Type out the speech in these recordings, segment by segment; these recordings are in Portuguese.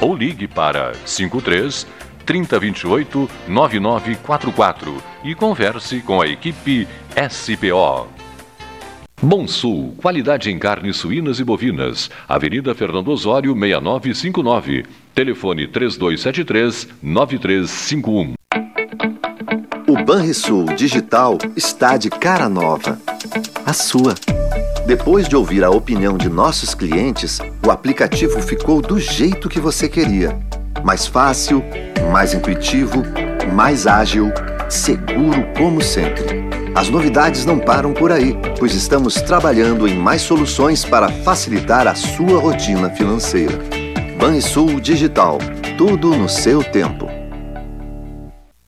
ou ligue para 53 3028 9944 e converse com a equipe SPO. Bom Sul, qualidade em carnes suínas e bovinas. Avenida Fernando Osório, 6959. Telefone 3273 9351. O Banrisul Digital está de cara nova. A sua. Depois de ouvir a opinião de nossos clientes, o aplicativo ficou do jeito que você queria. Mais fácil, mais intuitivo, mais ágil, seguro como sempre. As novidades não param por aí, pois estamos trabalhando em mais soluções para facilitar a sua rotina financeira. Banrisul Digital, tudo no seu tempo.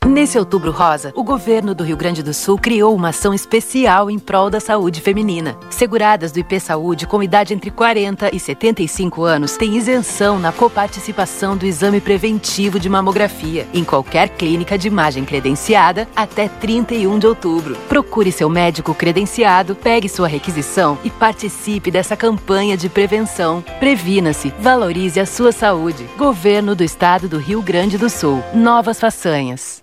Nesse Outubro Rosa, o governo do Rio Grande do Sul criou uma ação especial em prol da saúde feminina. Seguradas do IP Saúde com idade entre 40 e 75 anos têm isenção na coparticipação do exame preventivo de mamografia em qualquer clínica de imagem credenciada até 31 de outubro. Procure seu médico credenciado, pegue sua requisição e participe dessa campanha de prevenção. Previna-se, valorize a sua saúde. Governo do Estado do Rio Grande do Sul. Novas façanhas.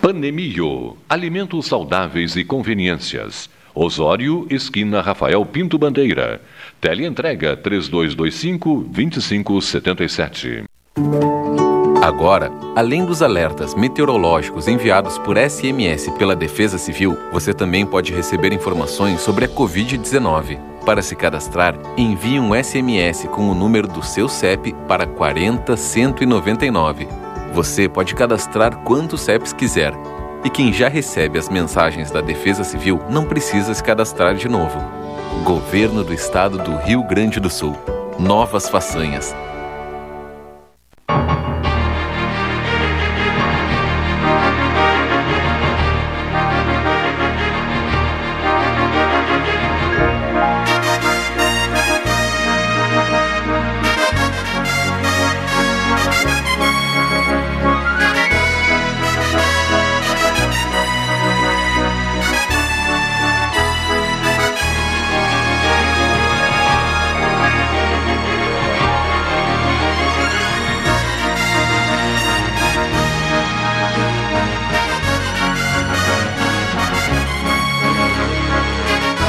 Panemio, alimentos saudáveis e conveniências. Osório, esquina Rafael Pinto Bandeira. Teleentrega 3225 2577. Agora, além dos alertas meteorológicos enviados por SMS pela Defesa Civil, você também pode receber informações sobre a Covid-19. Para se cadastrar, envie um SMS com o número do seu CEP para 40199. Você pode cadastrar quantos CEPs quiser. E quem já recebe as mensagens da Defesa Civil não precisa se cadastrar de novo. Governo do Estado do Rio Grande do Sul. Novas façanhas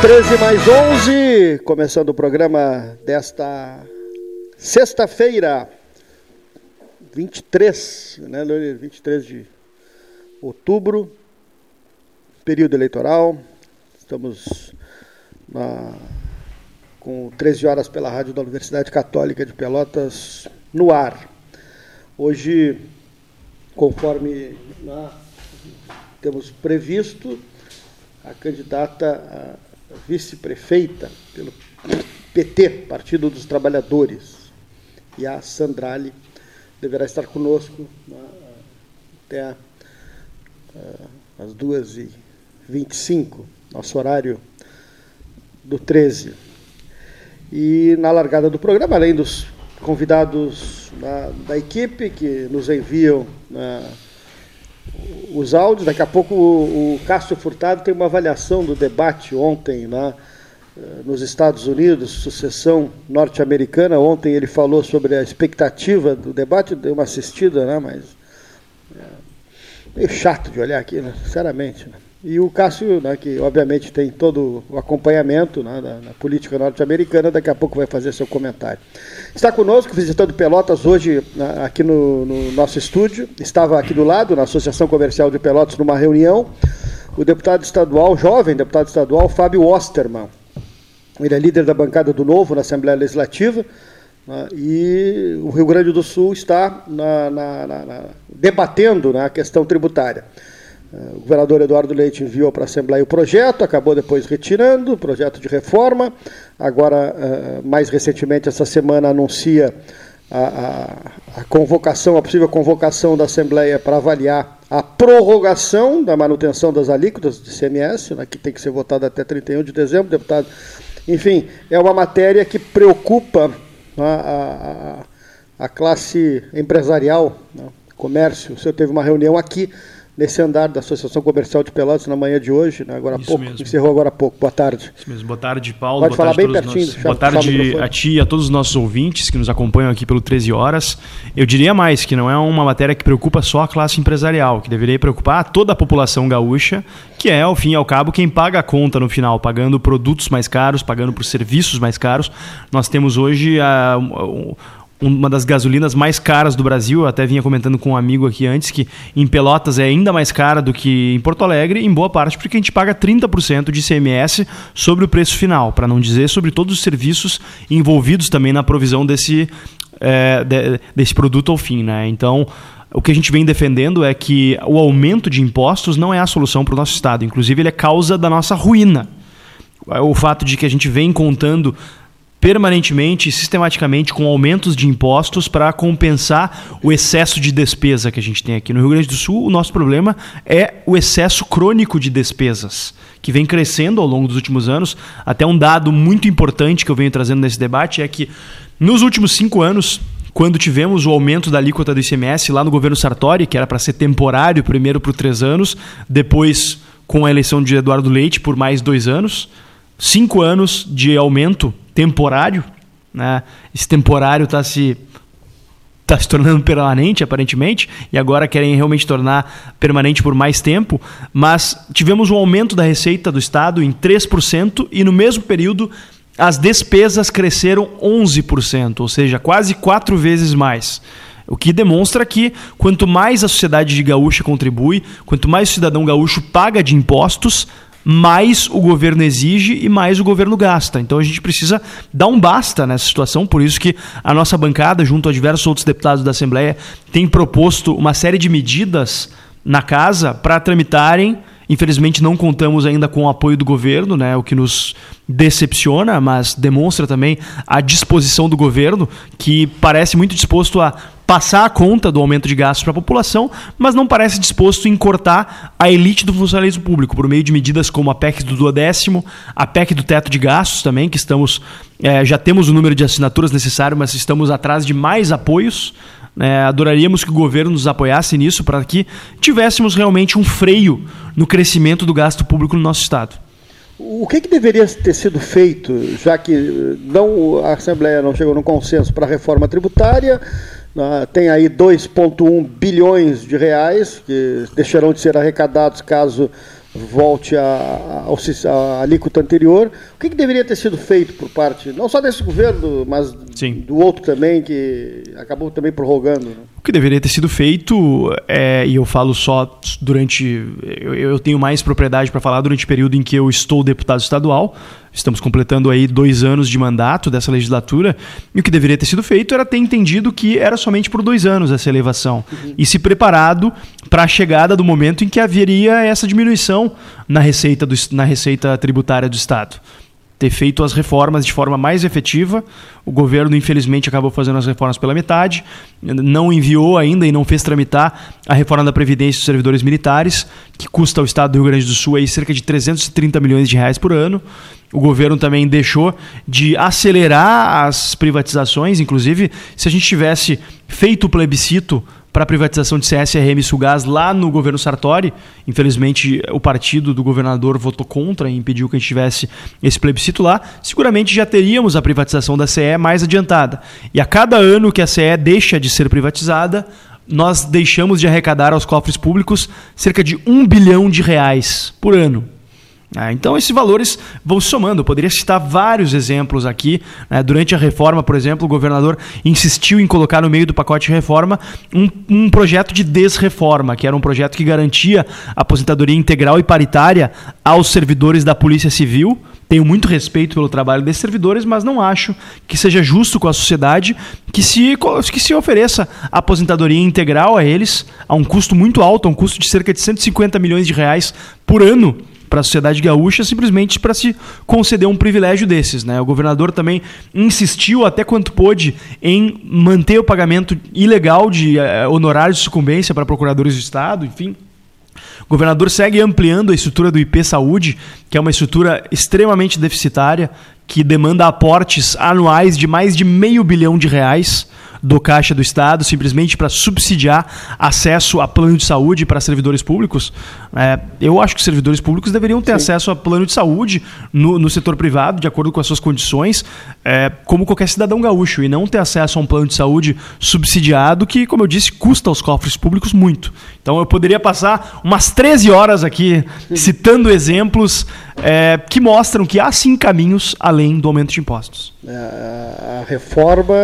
13 mais 11, começando o programa desta sexta-feira, 23, né, 23 de outubro, período eleitoral. Estamos na, com 13 horas pela rádio da Universidade Católica de Pelotas no ar. Hoje, conforme temos previsto, a candidata vice-prefeita pelo PT, Partido dos Trabalhadores, e a Sandrali deverá estar conosco né, até as 2h25, nosso horário do 13. E na largada do programa, além dos convidados da, da equipe que nos enviam né, os áudios. Daqui a pouco o, o Cássio Furtado tem uma avaliação do debate ontem lá eh, nos Estados Unidos, sucessão norte-americana. Ontem ele falou sobre a expectativa do debate, deu uma assistida, né, mas é meio chato de olhar aqui, né, sinceramente. Né. E o Cássio, né, que obviamente tem todo o acompanhamento né, da, política norte-americana, daqui a pouco vai fazer seu comentário. Está conosco, visitando Pelotas hoje né, aqui no, no, nosso estúdio. Estava aqui do lado, na Associação Comercial de Pelotas, numa reunião, o deputado estadual, jovem deputado estadual, Fábio Osterman. Ele é líder da bancada do Novo na Assembleia Legislativa. Né, e o Rio Grande do Sul está na, na, na, debatendo a questão tributária. É, o governador Eduardo Leite enviou para a Assembleia o projeto, acabou depois retirando o projeto de reforma. Agora, é, mais recentemente, essa semana, anuncia a, a, a convocação, a possível convocação da Assembleia para avaliar a prorrogação da manutenção das alíquotas de CMS, né, que tem que ser votada até 31 de dezembro, deputado. Enfim, é uma matéria que preocupa né, a, a, classe empresarial, né, comércio. O senhor teve uma reunião aqui nesse andar da Associação Comercial de Pelotas na manhã de hoje, né? agora há pouco, mesmo. encerrou agora há pouco. Boa tarde. Isso mesmo. Boa tarde, Paulo. Pode Boa falar bem pertinho. Nossos... Boa tarde a ti e a todos os nossos ouvintes que nos acompanham aqui pelo 13 Horas. Eu diria mais, que não é uma matéria que preocupa só a classe empresarial, que deveria preocupar toda a população gaúcha, que é, ao fim e ao cabo, quem paga a conta no final, pagando produtos mais caros, pagando por serviços mais caros. Nós temos hoje a, uma das gasolinas mais caras do Brasil. Até vinha comentando com um amigo aqui antes que em Pelotas é ainda mais cara do que em Porto Alegre, em boa parte porque a gente paga 30% de ICMS sobre o preço final, para não dizer sobre todos os serviços envolvidos também na provisão desse, é, de, desse produto ao fim. Né? Então. O que a gente vem defendendo é que o aumento de impostos não é a solução para o nosso Estado. Inclusive, ele é causa da nossa ruína. O fato de que a gente vem contando permanentemente, sistematicamente, com aumentos de impostos para compensar o excesso de despesa que a gente tem aqui. No Rio Grande do Sul, o nosso problema é o excesso crônico de despesas, que vem crescendo ao longo dos últimos anos. Até um dado muito importante que eu venho trazendo nesse debate é que nos últimos cinco anos, quando tivemos o aumento da alíquota do ICMS lá no governo Sartori, que era para ser temporário, primeiro por três anos, depois com a eleição de Eduardo Leite por mais dois anos, cinco anos de aumento temporário, né? Esse temporário está se está se tornando permanente, aparentemente, e agora querem realmente tornar permanente por mais tempo, mas tivemos um aumento da receita do Estado em 3% e no mesmo período as despesas cresceram 11%, ou seja, quase quatro vezes mais. O que demonstra que quanto mais a sociedade de gaúcha contribui, quanto mais o cidadão gaúcho paga de impostos, mais o governo exige e mais o governo gasta. Então a gente precisa dar um basta nessa situação, por isso que a nossa bancada, junto a diversos outros deputados da Assembleia, tem proposto uma série de medidas na casa para tramitarem. Infelizmente não contamos ainda com o apoio do governo, né, o que nos decepciona, mas demonstra também a disposição do governo, que parece muito disposto a passar a conta do aumento de gastos para a população, mas não parece disposto em cortar a elite do funcionalismo público por meio de medidas como a PEC do duodécimo, a PEC do teto de gastos também, que estamos é, já temos o número de assinaturas necessário, mas estamos atrás de mais apoios. É, adoraríamos que o governo nos apoiasse nisso para que tivéssemos realmente um freio no crescimento do gasto público no nosso Estado. O que, que, deveria ter sido feito, já que não, a Assembleia não chegou no consenso para a reforma tributária? Né? Tem aí 2,1 bilhões de reais que deixarão de ser arrecadados caso volte a, alíquota anterior. O que, que, deveria ter sido feito por parte, não só desse governo, mas Sim. do outro também, que acabou também prorrogando? Né? O que deveria ter sido feito, é, e eu falo só durante. Eu, eu tenho mais propriedade para falar durante o período em que eu estou deputado estadual. Estamos completando aí dois anos de mandato dessa legislatura. E o que deveria ter sido feito era ter entendido que era somente por dois anos essa elevação. Uhum. E se preparado para a chegada do momento em que haveria essa diminuição na receita, do, na receita tributária do Estado ter feito as reformas de forma mais efetiva. O governo, infelizmente, acabou fazendo as reformas pela metade, não enviou ainda e não fez tramitar a reforma da Previdência dos servidores militares, que custa ao Estado do Rio Grande do Sul aí cerca de 330 milhões de reais por ano. O governo também deixou de acelerar as privatizações, inclusive, se a gente tivesse feito o plebiscito para a privatização de CSRM e Sulgás lá no governo Sartori. Infelizmente, o partido do governador votou contra e impediu que a gente tivesse esse plebiscito lá. Seguramente já teríamos a privatização da CE mais adiantada. E a cada ano que a CE deixa de ser privatizada, nós deixamos de arrecadar aos cofres públicos cerca de um bilhão de reais por ano. Ah, então, esses valores vão somando. Eu poderia citar vários exemplos aqui. Né? Durante a reforma, por exemplo, o governador insistiu em colocar no meio do pacote de reforma um, um projeto de desreforma, que era um projeto que garantia aposentadoria integral e paritária aos servidores da Polícia Civil. Tenho muito respeito pelo trabalho desses servidores, mas não acho que seja justo com a sociedade que se, que se ofereça aposentadoria integral a eles, a um custo muito alto, a um custo de cerca de 150 milhões de reais por ano para a sociedade gaúcha simplesmente para se conceder um privilégio desses. Né? O governador também insistiu até quanto pôde em manter o pagamento ilegal de uh, honorários de sucumbência para procuradores do Estado, enfim. O governador segue ampliando a estrutura do IP Saúde, que é uma estrutura extremamente deficitária, que demanda aportes anuais de mais de meio bilhão de reais do Caixa do Estado, simplesmente para subsidiar acesso a plano de saúde para servidores públicos. É, eu acho que os servidores públicos deveriam ter Sim. acesso a plano de saúde no, no, setor privado, de acordo com as suas condições, é, como qualquer cidadão gaúcho, e não ter acesso a um plano de saúde subsidiado que, como eu disse, custa aos cofres públicos muito. Então eu poderia passar umas 13 horas aqui citando exemplos é, que mostram que há sim caminhos além do aumento de impostos. É, a reforma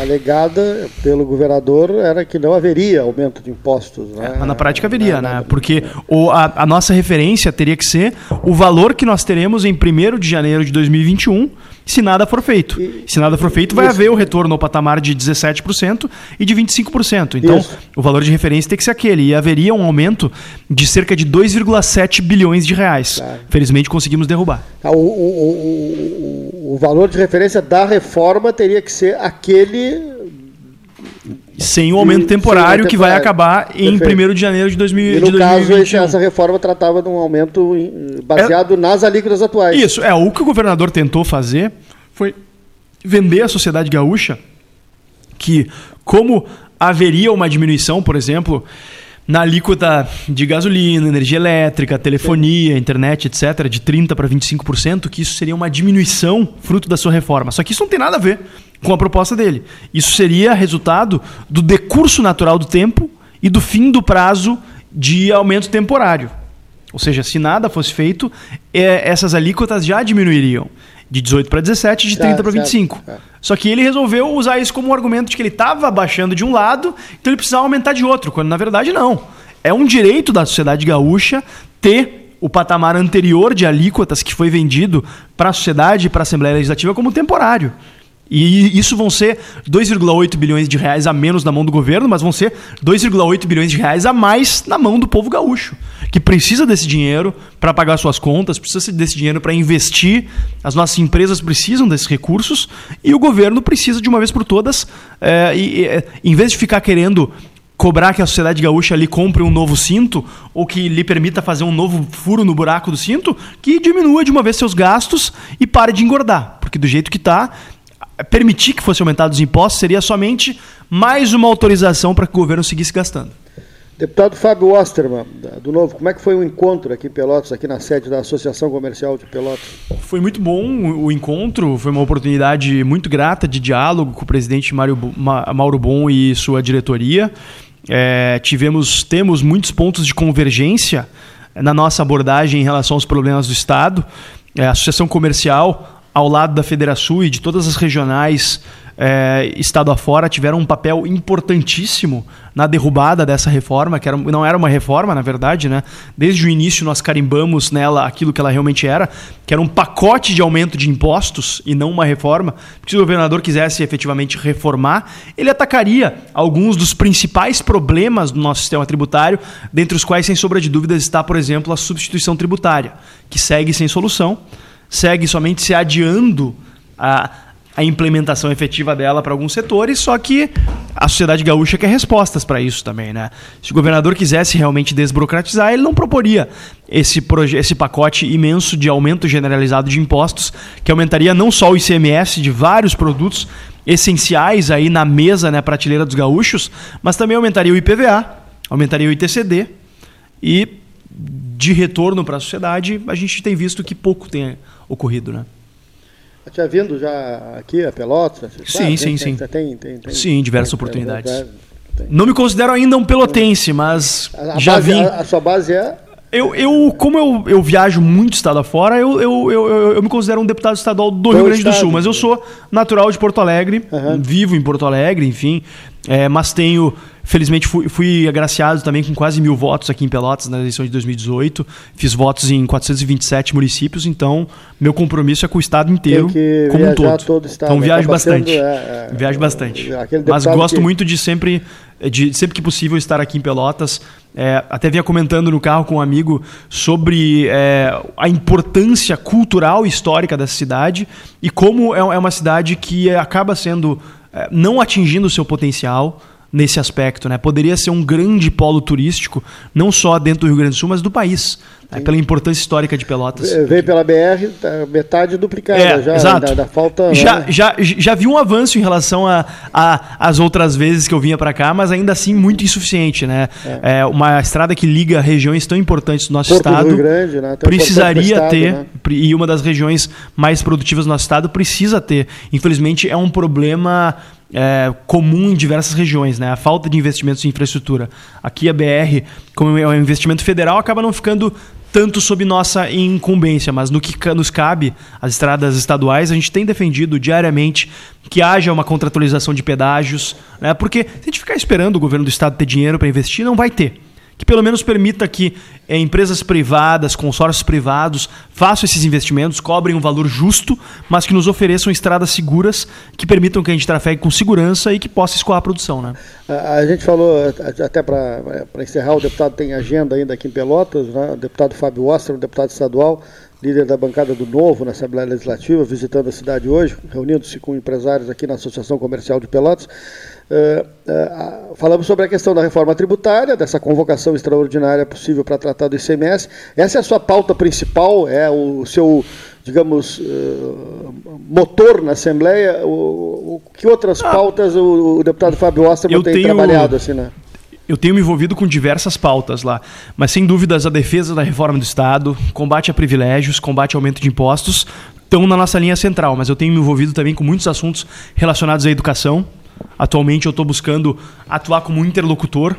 alegada pelo governador era que não haveria aumento de impostos. Né? É, mas na prática haveria, né? porque o, a, a nossa referência teria que ser o valor que nós teremos em 1 de janeiro de 2021 se nada for feito. E, se nada for feito, vai isso. haver o retorno ao patamar de 17% e de 25%. Então, isso. o valor de referência tem que ser aquele. E haveria um aumento de cerca de 2,7 bilhões de reais. Claro. Felizmente conseguimos derrubar. Ah, o, o, o, o valor de referência da reforma teria que ser aquele sem o aumento temporário que vai acabar em 1 de janeiro de, 2000, e no caso, essa reforma tratava de um aumento baseado é, nas alíquotas atuais. Isso, é. O que o governador tentou fazer foi vender à sociedade gaúcha que, como haveria uma diminuição, por exemplo, na alíquota de gasolina, energia elétrica, telefonia, internet, etc., de 30% para 25%, que isso seria uma diminuição fruto da sua reforma. Só que isso não tem nada a ver com a proposta dele. Isso seria resultado do decurso natural do tempo e do fim do prazo de aumento temporário. Ou seja, se nada fosse feito, é, essas alíquotas já diminuiriam de 18 para 17, de 30 para 25. É. Só que ele resolveu usar isso como um argumento de que ele estava baixando de um lado, então ele precisava aumentar de outro, quando na verdade não. É um direito da sociedade gaúcha ter o patamar anterior de alíquotas que foi vendido para a sociedade e para a Assembleia Legislativa como temporário. E isso vão ser 2,8 bilhões de reais a menos na mão do governo, mas vão ser 2,8 bilhões de reais a mais na mão do povo gaúcho, que precisa desse dinheiro para pagar suas contas, precisa desse dinheiro para investir, as nossas empresas precisam desses recursos e o governo precisa de uma vez por todas, é, e, é, em vez de ficar querendo cobrar que a sociedade gaúcha ali compre um novo cinto ou que lhe permita fazer um novo furo no buraco do cinto, que diminua de uma vez seus gastos e pare de engordar, porque do jeito que está permitir que fosse aumentados os impostos seria somente mais uma autorização para que o governo seguisse gastando. Deputado Fábio Osterman, do Novo, como é que foi o encontro aqui em Pelotas, aqui na sede da Associação Comercial de Pelotas? Foi muito bom o encontro, foi uma oportunidade muito grata de diálogo com o presidente Mário, Mauro Bom e sua diretoria. É, tivemos, temos muitos pontos de convergência na nossa abordagem em relação aos problemas do Estado. É, a Associação Comercial, ao lado da Federação e de todas as regionais é, estado afora tiveram um papel importantíssimo na derrubada dessa reforma, que era, não era uma reforma, na verdade, né? Desde o início nós carimbamos nela aquilo que ela realmente era, que era um pacote de aumento de impostos e não uma reforma. Se o governador quisesse efetivamente reformar, ele atacaria alguns dos principais problemas do nosso sistema tributário, dentre os quais, sem sombra de dúvidas, está, por exemplo, a substituição tributária, que segue sem solução, segue somente se adiando a a implementação efetiva dela para alguns setores, só que a sociedade gaúcha quer respostas para isso também, né? Se o governador quisesse realmente desburocratizar, ele não proporia esse, esse pacote imenso de aumento generalizado de impostos, que aumentaria não só o ICMS de vários produtos essenciais aí na mesa, né, prateleira dos gaúchos, mas também aumentaria o IPVA, aumentaria o ITCD e de retorno para a sociedade, a gente tem visto que pouco tem ocorrido, né? tinha vindo já aqui a Pelotas? Sim, sim, sim. Tem, tem, tem, sim, diversas oportunidades. Não me considero ainda um pelotense, mas a, a já base, vim. A, a, sua base é? Eu, eu como eu, eu viajo muito estado afora, eu, eu, eu, eu, eu me considero um deputado estadual do Rio Grande do Sul, mas eu sou natural de Porto Alegre, uhum. vivo em Porto Alegre, enfim, é, mas tenho Felizmente fui, fui, agraciado também com quase mil votos aqui em Pelotas na eleição de 2018. Fiz votos em 427 municípios, então meu compromisso é com o estado inteiro, como um todo. todo estado, então né? viajo bastante. Sendo, é, é, viajo bastante. Mas gosto que... muito de sempre, de sempre que possível estar aqui em Pelotas. É, até vinha comentando no carro com um amigo sobre é, a importância cultural e histórica dessa cidade e como é, é uma cidade que acaba sendo é, não atingindo o seu potencial nesse aspecto, né? Poderia ser um grande polo turístico, não só dentro do Rio Grande do Sul, mas do país, né? pela importância histórica de Pelotas. Veio pela BR, tá metade duplicada é, já, exato. Da, da falta. Já, né? já, já vi um avanço em relação a, a, as outras vezes que eu vinha para cá, mas ainda assim muito insuficiente, né? É. é. uma estrada que liga regiões tão importantes do nosso Porto estado. Do Grande, né? precisaria estado, ter né? e uma das regiões mais produtivas do nosso estado precisa ter. Infelizmente é um problema é, comum em diversas regiões, né? A falta de investimentos em infraestrutura. Aqui a BR, como é um investimento federal, acaba não ficando tanto sob nossa incumbência, mas no que nos cabe, as estradas estaduais, a gente tem defendido diariamente que haja uma contratualização de pedágios, né? porque se a gente ficar esperando o governo do estado ter dinheiro para investir, não vai ter que pelo menos permita que é, empresas privadas, consórcios privados façam esses investimentos, cobrem um valor justo, mas que nos ofereçam estradas seguras que permitam que a gente trafegue com segurança e que possa escoar a produção. Né? A, a gente falou, até para encerrar, o deputado tem agenda ainda aqui em Pelotas, né? o deputado Fábio Ostra, um deputado estadual, líder da bancada do Novo na Assembleia Legislativa, visitando a cidade hoje, reunindo-se com empresários aqui na Associação Comercial de Pelotas. Uh, uh, falamos sobre a questão da reforma tributária, dessa convocação extraordinária possível para tratar do ICMS. Essa é a sua pauta principal, é o seu, digamos, uh, motor na Assembleia. O, o que outras ah, pautas o, o, deputado Fábio Osterman tem tenho... trabalhado assim, né? eu tenho me envolvido com diversas pautas lá, mas sem dúvidas a defesa da reforma do Estado, combate a privilégios, combate ao aumento de impostos estão na nossa linha central, mas eu tenho me envolvido também com muitos assuntos relacionados à educação, Atualmente eu estou buscando atuar como interlocutor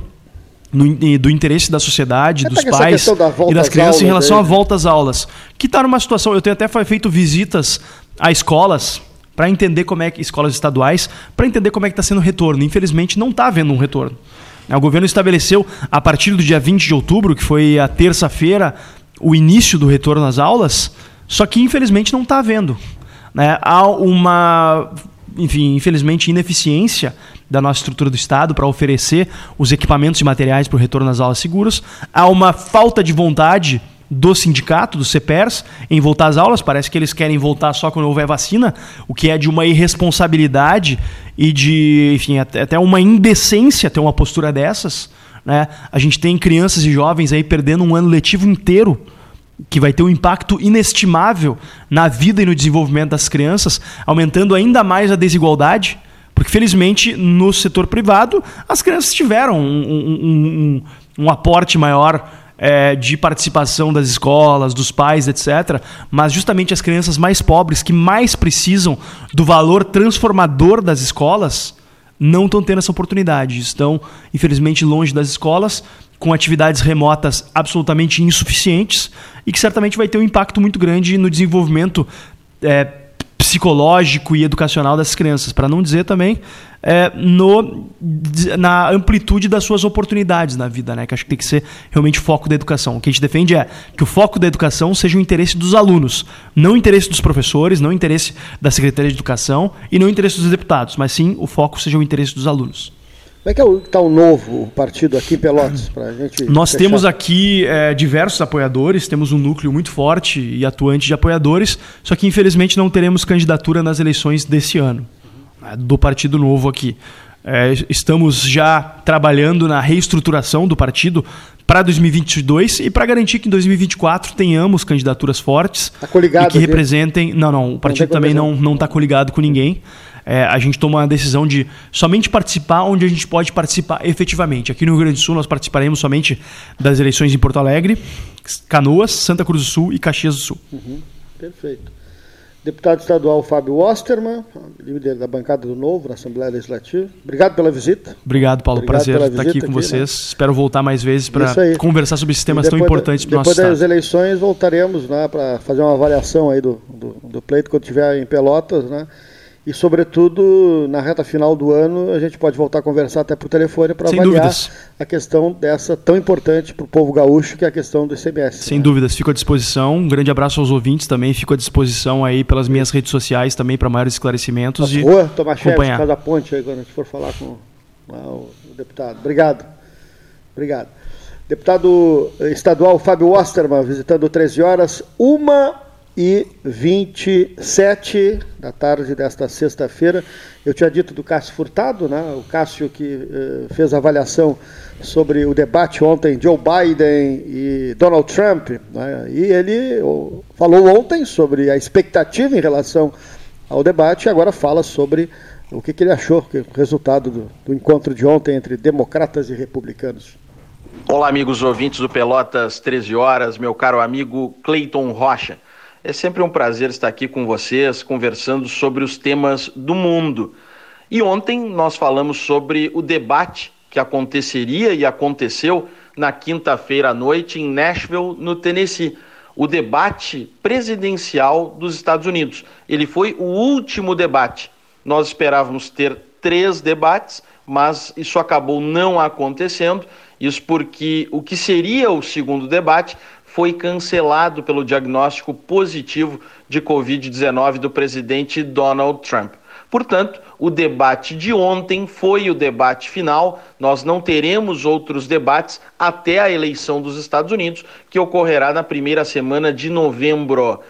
no, do interesse da sociedade, dos pais e das crianças em relação à volta às aulas. Que está numa situação, eu tenho até feito visitas a escolas para entender como é que escolas estaduais, para entender como é que está sendo o retorno. Infelizmente não está havendo um retorno. O governo estabeleceu a partir do dia 20 de outubro, que foi a terça-feira, o início do retorno às aulas, só que infelizmente não está havendo. Né? Há uma enfim, infelizmente, ineficiência da nossa estrutura do Estado para oferecer os equipamentos e materiais para o retorno às aulas seguras. Há uma falta de vontade do sindicato, do CEPERS, em voltar às aulas. Parece que eles querem voltar só quando houver vacina, o que é de uma irresponsabilidade e de, enfim, até uma indecência ter uma postura dessas. Né? A gente tem crianças e jovens aí perdendo um ano letivo inteiro que vai ter um impacto inestimável na vida e no desenvolvimento das crianças, aumentando ainda mais a desigualdade, porque felizmente no setor privado as crianças tiveram um, um, um, um aporte maior é, de participação das escolas, dos pais, etc. Mas justamente as crianças mais pobres, que mais precisam do valor transformador das escolas, não estão tendo essa oportunidade. Estão, infelizmente, longe das escolas com atividades remotas absolutamente insuficientes e que certamente vai ter um impacto muito grande no desenvolvimento é, psicológico e educacional dessas crianças, para não dizer também é, no, na amplitude das suas oportunidades na vida, né? Que acho que tem que ser realmente foco da educação. O que a gente defende é que o foco da educação seja o interesse dos alunos, não o interesse dos professores, não o interesse da Secretaria de Educação e não o interesse dos deputados, mas sim o foco seja o interesse dos alunos. Como é que está é o novo partido aqui em Pelotas? Pra gente Nós fechar. temos aqui é, diversos apoiadores, temos um núcleo muito forte e atuante de apoiadores, só que infelizmente não teremos candidatura nas eleições desse ano, né, do Partido Novo aqui. É, estamos já trabalhando na reestruturação do partido para 2022 e para garantir que em 2024 tenhamos candidaturas fortes tá e que representem. Não, não, o partido não também não está coligado com ninguém é, a gente toma a decisão de somente participar onde a gente pode participar efetivamente. Aqui no Rio Grande do Sul nós participaremos somente das eleições em Porto Alegre, Canoas, Santa Cruz do Sul e Caxias do Sul. Uhum, perfeito. Deputado estadual Fábio Osterman, líder da bancada do Novo na Assembleia Legislativa. Obrigado pela visita. Obrigado, Paulo. Obrigado Prazer estar aqui com aqui, vocês. Né? Espero voltar mais vezes para conversar sobre esses temas tão importantes para o nosso Depois das eleições voltaremos né, para fazer uma avaliação aí do, do, do pleito quando estiver em Pelotas, né? E, sobretudo, na reta final do ano, a gente pode voltar a conversar até por telefone para avaliar dúvidas. a questão dessa tão importante para o povo gaúcho, que é a questão do ICMS. Sem né? dúvidas, fico à disposição. Um grande abraço aos ouvintes também. Fico à disposição aí pelas minhas redes sociais também para maiores esclarecimentos. e rua, tomar acompanhar. Casa Ponte, aí, quando a gente for falar com o deputado. Obrigado. Obrigado. Deputado estadual Fábio Osterman, visitando 13 horas. Uma e 27 da tarde desta sexta-feira. Eu tinha dito do Cássio Furtado, né? o Cássio que eh, fez a avaliação sobre o debate ontem Joe Biden e Donald Trump, né? e ele falou ontem sobre a expectativa em relação ao debate e agora fala sobre o que, que ele achou, que, o resultado do, do encontro de ontem entre democratas e republicanos. Olá, amigos ouvintes do Pelotas 13 Horas, meu caro amigo Cleiton Rocha. É sempre um prazer estar aqui com vocês, conversando sobre os temas do mundo. E ontem nós falamos sobre o debate que aconteceria e aconteceu na quinta-feira à noite em Nashville, no Tennessee. O debate presidencial dos Estados Unidos. Ele foi o último debate. Nós esperávamos ter três debates, mas isso acabou não acontecendo. Isso porque o que seria o segundo debate foi cancelado pelo diagnóstico positivo de Covid-19 do presidente Donald Trump. Portanto, o debate de ontem foi o debate final. Nós não teremos outros debates até a eleição dos Estados Unidos, que ocorrerá na primeira semana de novembro.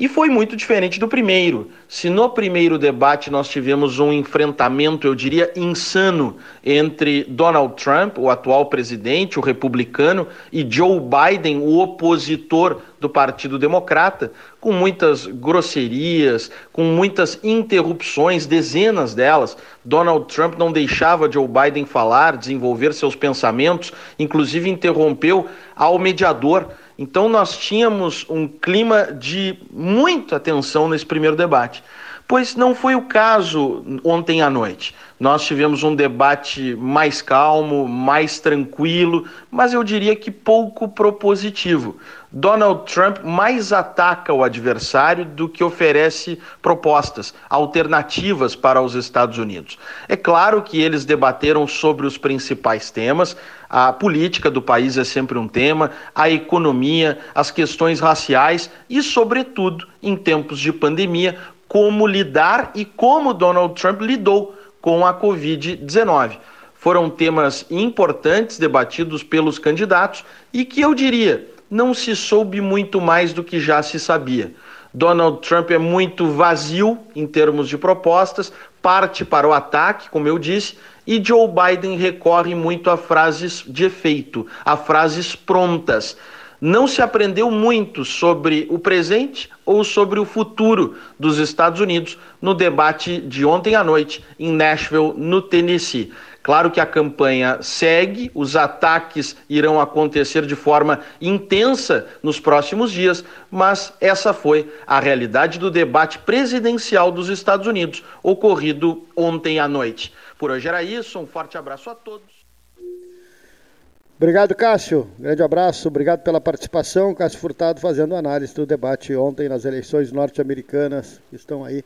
E foi muito diferente do primeiro. Se no primeiro debate nós tivemos um enfrentamento, eu diria, insano entre Donald Trump, o atual presidente, o republicano, e Joe Biden, o opositor do Partido Democrata, com muitas grosserias, com muitas interrupções, dezenas delas. Donald Trump não deixava Joe Biden falar, desenvolver seus pensamentos, inclusive interrompeu ao mediador então nós tínhamos um clima de muita tensão nesse primeiro debate. Pois não foi o caso ontem à noite. Nós tivemos um debate mais calmo, mais tranquilo, mas eu diria que pouco propositivo. Donald Trump mais ataca o adversário do que oferece propostas, alternativas para os Estados Unidos. É claro que eles debateram sobre os principais temas, a política do país é sempre um tema, a economia, as questões raciais e, sobretudo, em tempos de pandemia, como lidar e como Donald Trump lidou com a Covid-19. Foram temas importantes debatidos pelos candidatos e que eu diria não se soube muito mais do que já se sabia. Donald Trump é muito vazio em termos de propostas, parte para o ataque, como eu disse, e Joe Biden recorre muito a frases de efeito, a frases prontas. Não se aprendeu muito sobre o presente ou sobre o futuro dos Estados Unidos no debate de ontem à noite em Nashville, no Tennessee. Claro que a campanha segue, os ataques irão acontecer de forma intensa nos próximos dias, mas essa foi a realidade do debate presidencial dos Estados Unidos, ocorrido ontem à noite. Por hoje era isso, um forte abraço a todos. Obrigado, Cássio. Grande abraço. Obrigado pela participação. Cássio Furtado fazendo análise do debate ontem nas eleições norte-americanas que estão aí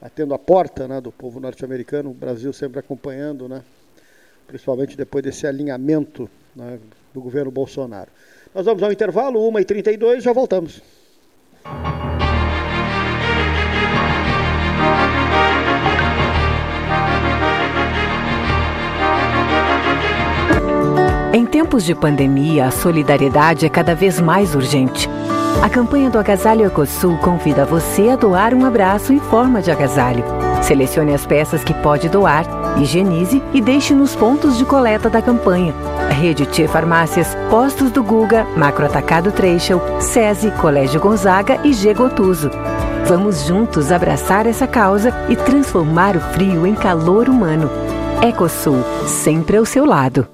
batendo a porta né, do povo norte-americano. O Brasil sempre acompanhando, né, principalmente depois desse alinhamento né, do governo Bolsonaro. Nós vamos ao intervalo, 1h32, já voltamos. Em tempos de pandemia, a solidariedade é cada vez mais urgente. A campanha do Agasalho Ecosul convida você a doar um abraço em forma de agasalho. Selecione as peças que pode doar, higienize e deixe nos pontos de coleta da campanha. Rede T Farmácias, Postos do Guga, Macro Atacado Treixel, SESI, Colégio Gonzaga e G Gotuso. Vamos juntos abraçar essa causa e transformar o frio em calor humano. Ecosul, sempre ao seu lado.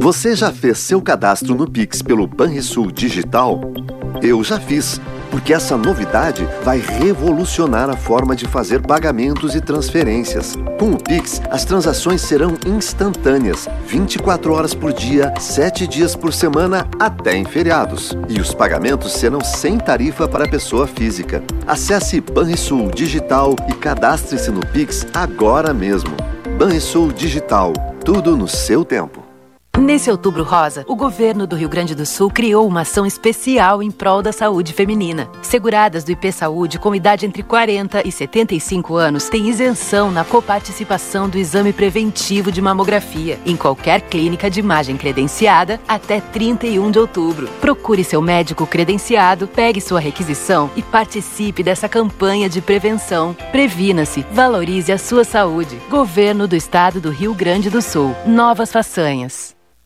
Você já fez seu cadastro no Pix pelo Banrisul Digital? Eu já fiz, porque essa novidade vai revolucionar a forma de fazer pagamentos e transferências. Com o Pix, as transações serão instantâneas, 24 horas por dia, 7 dias por semana, até em feriados. E os pagamentos serão sem tarifa para pessoa física. Acesse Banrisul Digital e cadastre-se no Pix agora mesmo. Banrisul Digital, tudo no seu tempo. Nesse outubro rosa, o governo do Rio Grande do Sul criou uma ação especial em prol da saúde feminina. Seguradas do IP Saúde com idade entre 40 e 75 anos têm isenção na coparticipação do exame preventivo de mamografia em qualquer clínica de imagem credenciada até 31 de outubro. Procure seu médico credenciado, pegue sua requisição e participe dessa campanha de prevenção. Previna-se, valorize a sua saúde. Governo do Estado do Rio Grande do Sul. Novas façanhas.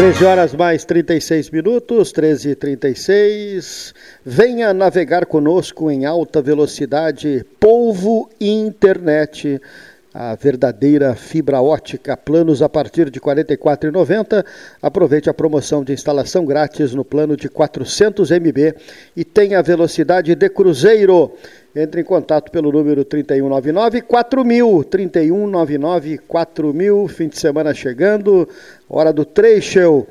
13 horas mais 36 minutos, 13 e 36. Venha navegar conosco em alta velocidade, polvo internet. A verdadeira fibra ótica, planos a partir de R$ 44,90. Aproveite a promoção de instalação grátis no plano de 400 MB e tenha velocidade de cruzeiro. Entre em contato pelo número 3199 4000, 3199 4000, fim de semana chegando, hora do trecho,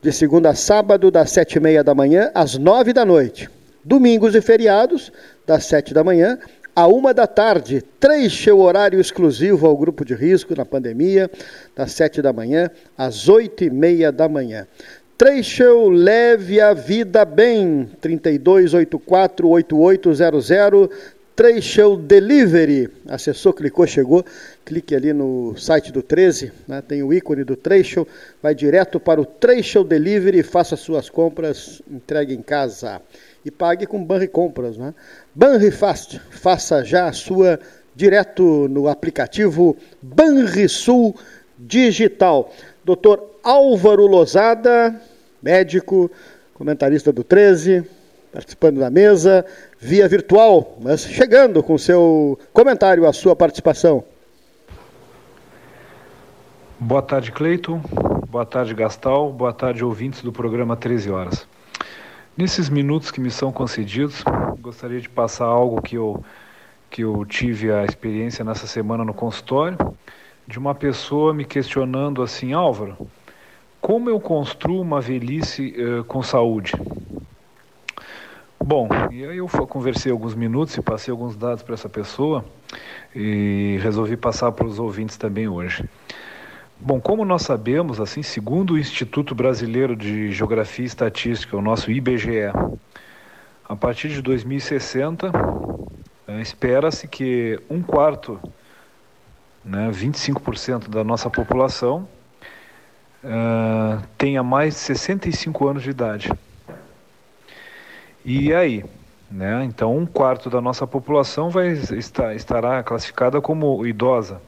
de segunda a sábado, das sete e meia da manhã às nove da noite. Domingos e feriados, das sete da manhã à uma da tarde. Trecho horário exclusivo ao grupo de risco na pandemia, das sete da manhã às oito e meia da manhã. Trecho Leve a Vida Bem, 3284-8800, Trecho Delivery, acessou, clicou, chegou, clique ali no site do 13, né, tem o ícone do Trecho, vai direto para o Trecho Delivery, faça suas compras, entregue em casa e pague com Banri Compras. Né? Banri Fast, faça já a sua direto no aplicativo Banrisul Digital. Doutor Álvaro Lozada, médico, comentarista do 13, participando da mesa, via virtual, mas chegando com seu comentário, a sua participação. Boa tarde, Cleiton. Boa tarde, Gastal. Boa tarde, ouvintes do programa 13 Horas. Nesses minutos que me são concedidos, gostaria de passar algo que eu, que eu tive a experiência nessa semana no consultório, de uma pessoa me questionando assim, Álvaro, como eu construo uma velhice uh, com saúde? Bom, e aí eu conversei alguns minutos e passei alguns dados para essa pessoa e resolvi passar para os ouvintes também hoje. Bom, como nós sabemos, assim, segundo o Instituto Brasileiro de Geografia e Estatística, o nosso IBGE, a partir de 2060, eh, espera-se que um quarto, né, 25% da nossa população, uh, tenha mais de 65 anos de idade. E aí? Né? Então, um quarto da nossa população vai estar, estará classificada como idosa.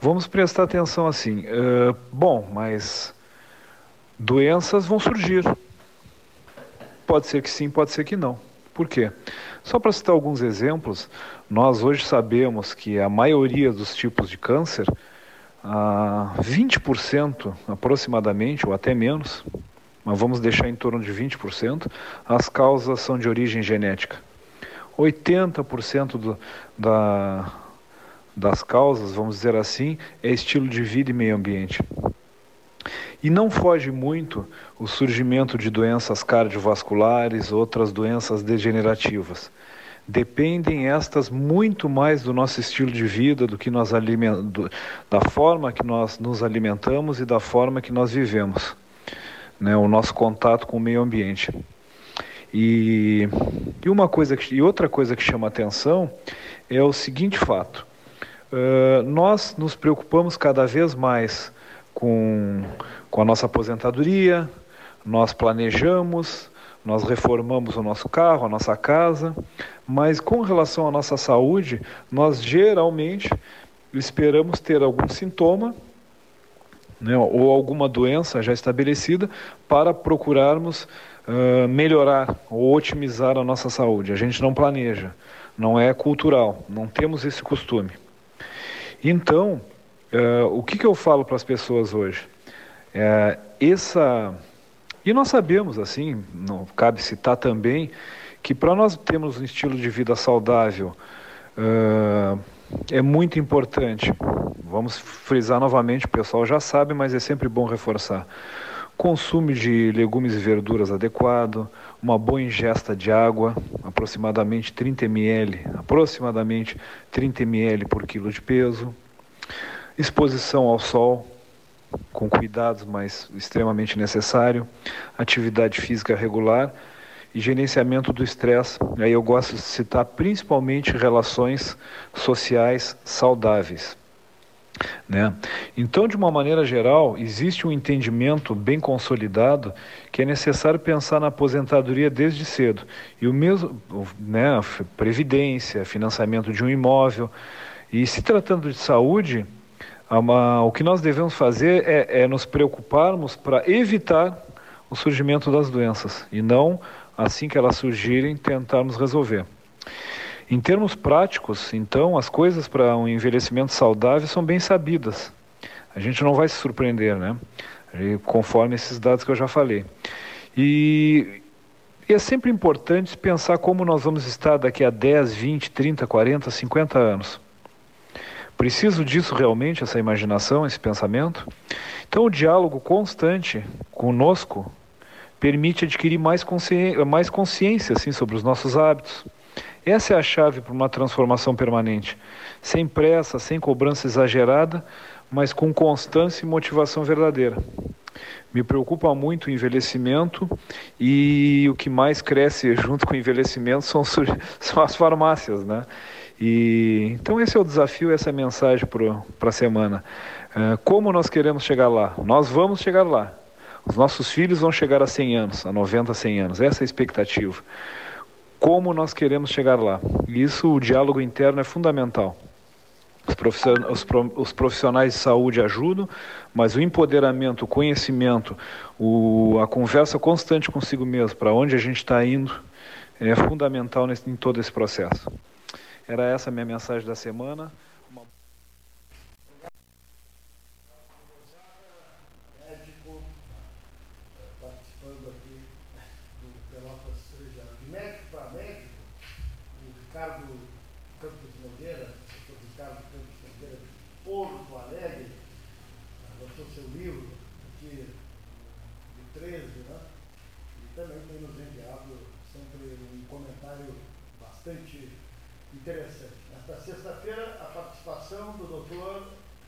Vamos prestar atenção assim. Uh, bom, mas doenças vão surgir. Pode ser que sim, pode ser que não. Por quê? Só para citar alguns exemplos, nós hoje sabemos que a maioria dos tipos de câncer a 20% aproximadamente, ou até menos, mas vamos deixar em torno de 20%, as causas são de origem genética. 80% do, da, das causas, vamos dizer assim, é estilo de vida e meio ambiente. E não foge muito o surgimento de doenças cardiovasculares, outras doenças degenerativas dependem estas muito mais do nosso estilo de vida, do que nós do, da forma que nós nos alimentamos e da forma que nós vivemos, né, o nosso contato com o meio ambiente. E, e uma coisa que, e outra coisa que chama atenção é o seguinte fato: uh, nós nos preocupamos cada vez mais com, com a nossa aposentadoria, nós planejamos, nós reformamos o nosso carro, a nossa casa, mas com relação à nossa saúde, nós geralmente esperamos ter algum sintoma né, ou alguma doença já estabelecida para procurarmos uh, melhorar ou otimizar a nossa saúde. A gente não planeja, não é cultural, não temos esse costume. Então, uh, o que, que eu falo para as pessoas hoje? É, essa e nós sabemos, assim, não cabe citar também, que para nós termos um estilo de vida saudável uh, é muito importante. Vamos frisar novamente, o pessoal já sabe, mas é sempre bom reforçar. Consumo de legumes e verduras adequado, uma boa ingesta de água, aproximadamente 30 ml, aproximadamente 30 ml por quilo de peso, exposição ao sol, com cuidados, mas extremamente necessário, atividade física regular e gerenciamento do estresse. Aí eu gosto de citar principalmente relações sociais saudáveis. Né? Então, de uma maneira geral, existe um entendimento bem consolidado que é necessário pensar na aposentadoria desde cedo. E o mesmo, né, previdência, financiamento de um imóvel. E se tratando de saúde, O que nós devemos fazer é, é nos preocuparmos para evitar o surgimento das doenças e não, assim que elas surgirem, tentarmos resolver. Em termos práticos, então, as coisas para um envelhecimento saudável são bem sabidas. A gente não vai se surpreender, né? Conforme esses dados que eu já falei. E, é sempre importante pensar como nós vamos estar daqui a 10, 20, 30, 40, 50 anos. Preciso disso realmente, essa imaginação, esse pensamento? Então, o diálogo constante conosco permite adquirir mais consciência, mais consciência assim, sobre os nossos hábitos. Essa é a chave para uma transformação permanente. Sem pressa, sem cobrança exagerada, mas com constância e motivação verdadeira. Me preocupa muito o envelhecimento e o que mais cresce junto com o envelhecimento são, são as farmácias, né? E, então esse é o desafio, essa é a mensagem para a semana. Uh, como nós queremos chegar lá? Nós vamos chegar lá. Os nossos filhos vão chegar a 100 anos, a 90, 100 anos. Essa é a expectativa. Como nós queremos chegar lá? Isso, o diálogo interno é fundamental. Os profissionais de saúde ajudam, mas o empoderamento, o conhecimento, o, a conversa constante consigo mesmo, para onde a gente está indo, é fundamental nesse, em todo esse processo. Era essa a minha mensagem da semana.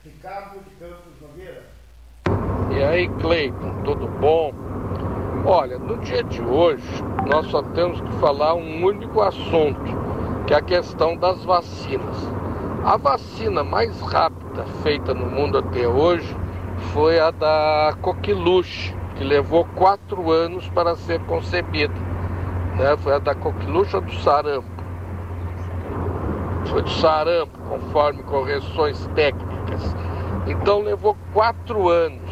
Ricardo de Campos Nogueira. E aí, Cleiton, tudo bom? Olha, no dia de hoje, nós só temos que falar um único assunto, que é a questão das vacinas. A vacina mais rápida feita no mundo até hoje foi a da coqueluche, que levou quatro anos para ser concebida. Né? Foi a da coqueluche ou do sarampo? Foi do sarampo, conforme correções técnicas. Então levou quatro anos.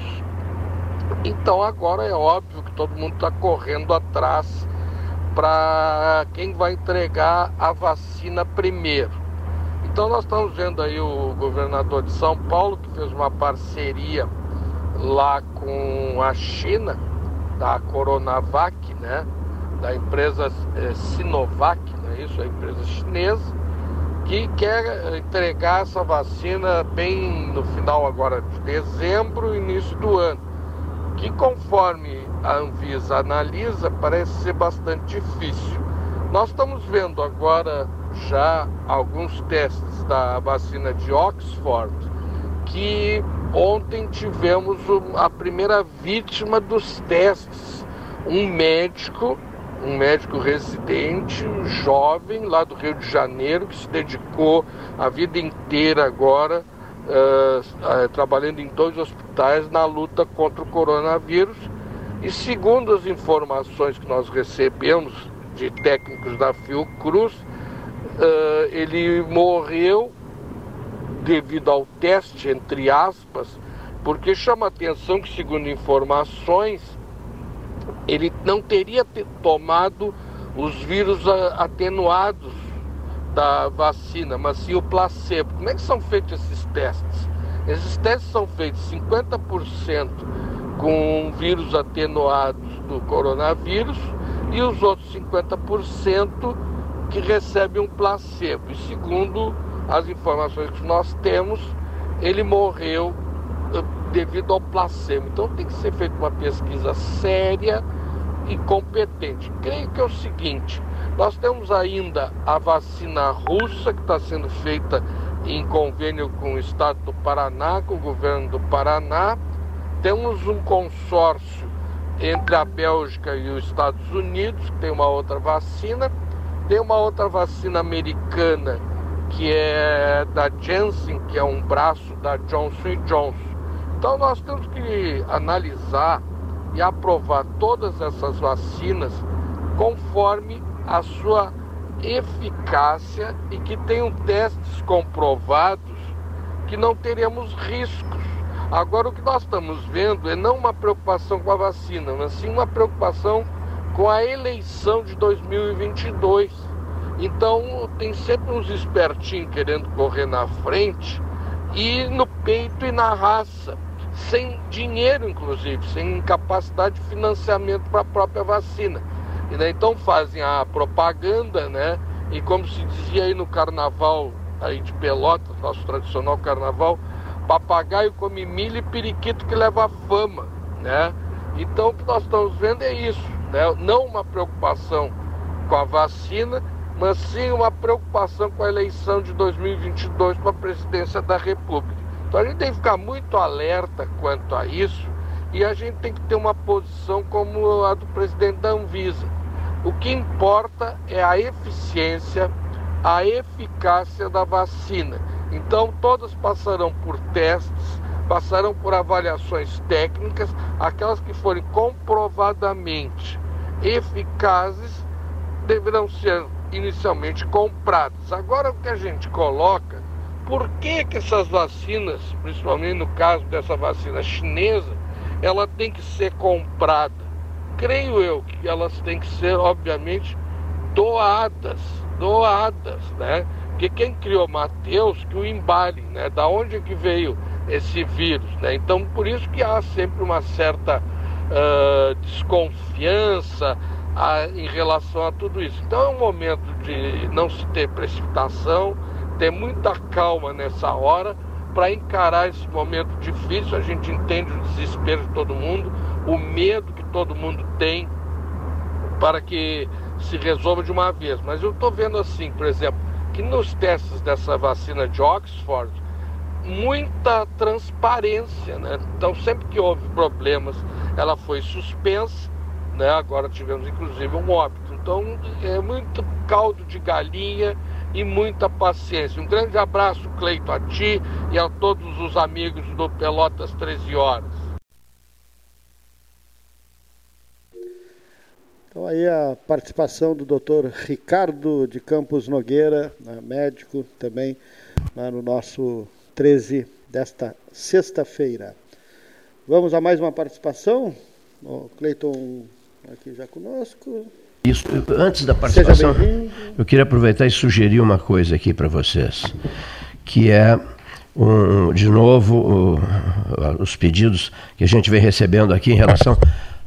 Então agora é óbvio que todo mundo está correndo atrás para quem vai entregar a vacina primeiro. Então nós estamos vendo aí o governador de São Paulo que fez uma parceria lá com a China, da Coronavac, né? Da empresa é, Sinovac, não é isso? A empresa chinesa que quer entregar essa vacina bem no final agora de dezembro, início do ano. Que conforme a Anvisa analisa, parece ser bastante difícil. Nós estamos vendo agora já alguns testes da vacina de Oxford, que ontem tivemos a primeira vítima dos testes, um médico um médico residente, jovem, lá do Rio de Janeiro, que se dedicou a vida inteira agora, uh, uh, trabalhando em dois hospitais na luta contra o coronavírus. E segundo as informações que nós recebemos de técnicos da Fiocruz, uh, ele morreu devido ao teste, entre aspas, porque chama atenção que, segundo informações, ele não teria tomado os vírus atenuados da vacina, mas sim o placebo. Como é que são feitos esses testes? Esses testes são feitos 50% com vírus atenuados do coronavírus e os outros 50% que recebem um placebo. E segundo as informações que nós temos, ele morreu devido ao placebo. Então tem que ser feita uma pesquisa séria e competente. Creio que é o seguinte: nós temos ainda a vacina russa que está sendo feita em convênio com o estado do Paraná, com o governo do Paraná. Temos um consórcio entre a Bélgica e os Estados Unidos, que tem uma outra vacina. Tem uma outra vacina americana que é da Janssen, que é um braço da Johnson Johnson. Então nós temos que analisar e aprovar todas essas vacinas conforme a sua eficácia e que tenham testes comprovados que não teremos riscos. Agora, o que nós estamos vendo é não uma preocupação com a vacina, mas sim uma preocupação com a eleição de 2022. Então, tem sempre uns espertinhos querendo correr na frente e no peito e na raça, sem dinheiro, inclusive, sem capacidade de financiamento para a própria vacina. E, né, então fazem a propaganda, né? E como se dizia aí no carnaval aí de Pelotas, nosso tradicional carnaval, papagaio come milho e periquito que leva fama, né? Então o que nós estamos vendo é isso, né? Não uma preocupação com a vacina, mas sim uma preocupação com a eleição de 2022 para a presidência da República. Então a gente tem que ficar muito alerta quanto a isso e a gente tem que ter uma posição como a do presidente da Anvisa. O que importa é a eficiência, a eficácia da vacina. Então, todas passarão por testes, passarão por avaliações técnicas, aquelas que forem comprovadamente eficazes deverão ser inicialmente compradas. Agora, o que a gente coloca, por que, que essas vacinas, principalmente no caso dessa vacina chinesa, ela tem que ser comprada? Creio eu que elas têm que ser, obviamente, doadas, doadas, né? Porque quem criou Mateus que o embale, né? Da onde que veio esse vírus, né? Então por isso que há sempre uma certa uh, desconfiança uh, em relação a tudo isso. Então é um momento de não se ter precipitação, ter muita calma nessa hora para encarar esse momento difícil. A gente entende o desespero de todo mundo, o medo que todo mundo tem para que se resolva de uma vez. Mas eu estou vendo assim, por exemplo, que nos testes dessa vacina de Oxford, muita transparência, né? Então sempre que houve problemas, ela foi suspensa, né? Agora tivemos inclusive um óbito. Então é muito caldo de galinha e muita paciência. Um grande abraço, Cleito, a ti e a todos os amigos do Pelotas 13 Horas. Então aí a participação do Dr. Ricardo de Campos Nogueira, né, médico também, né, no nosso 13 desta sexta-feira. Vamos a mais uma participação. O Cleiton aqui já conosco. Isso, antes da participação, eu queria aproveitar e sugerir uma coisa aqui para vocês, que é um, de novo o, os pedidos que a gente vem recebendo aqui em relação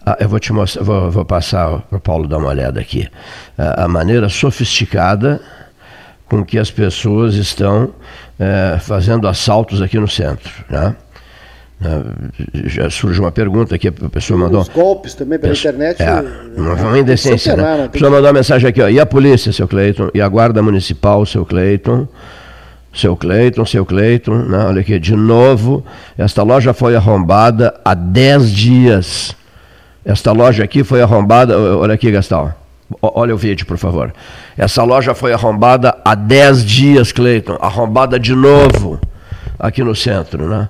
ah, eu vou te mostrar, vou, vou passar para o Paulo dar uma olhada aqui. a maneira sofisticada com que as pessoas estão é, fazendo assaltos aqui no centro. Né? É, já surge uma pergunta aqui, a pessoa mandou. Os golpes também pela peço, internet. É, uma, uma indecência. Né? A pessoa mandou uma mensagem aqui, ó, e a polícia, seu Cleiton? E a guarda municipal, seu Cleiton? Seu Cleiton, seu Cleiton, né? olha aqui, de novo, esta loja foi arrombada há 10 dias. Esta loja aqui foi arrombada. Olha aqui, Gastão. Olha o vídeo, por favor. Essa loja foi arrombada há 10 dias, Cleiton. Arrombada de novo aqui no centro, né?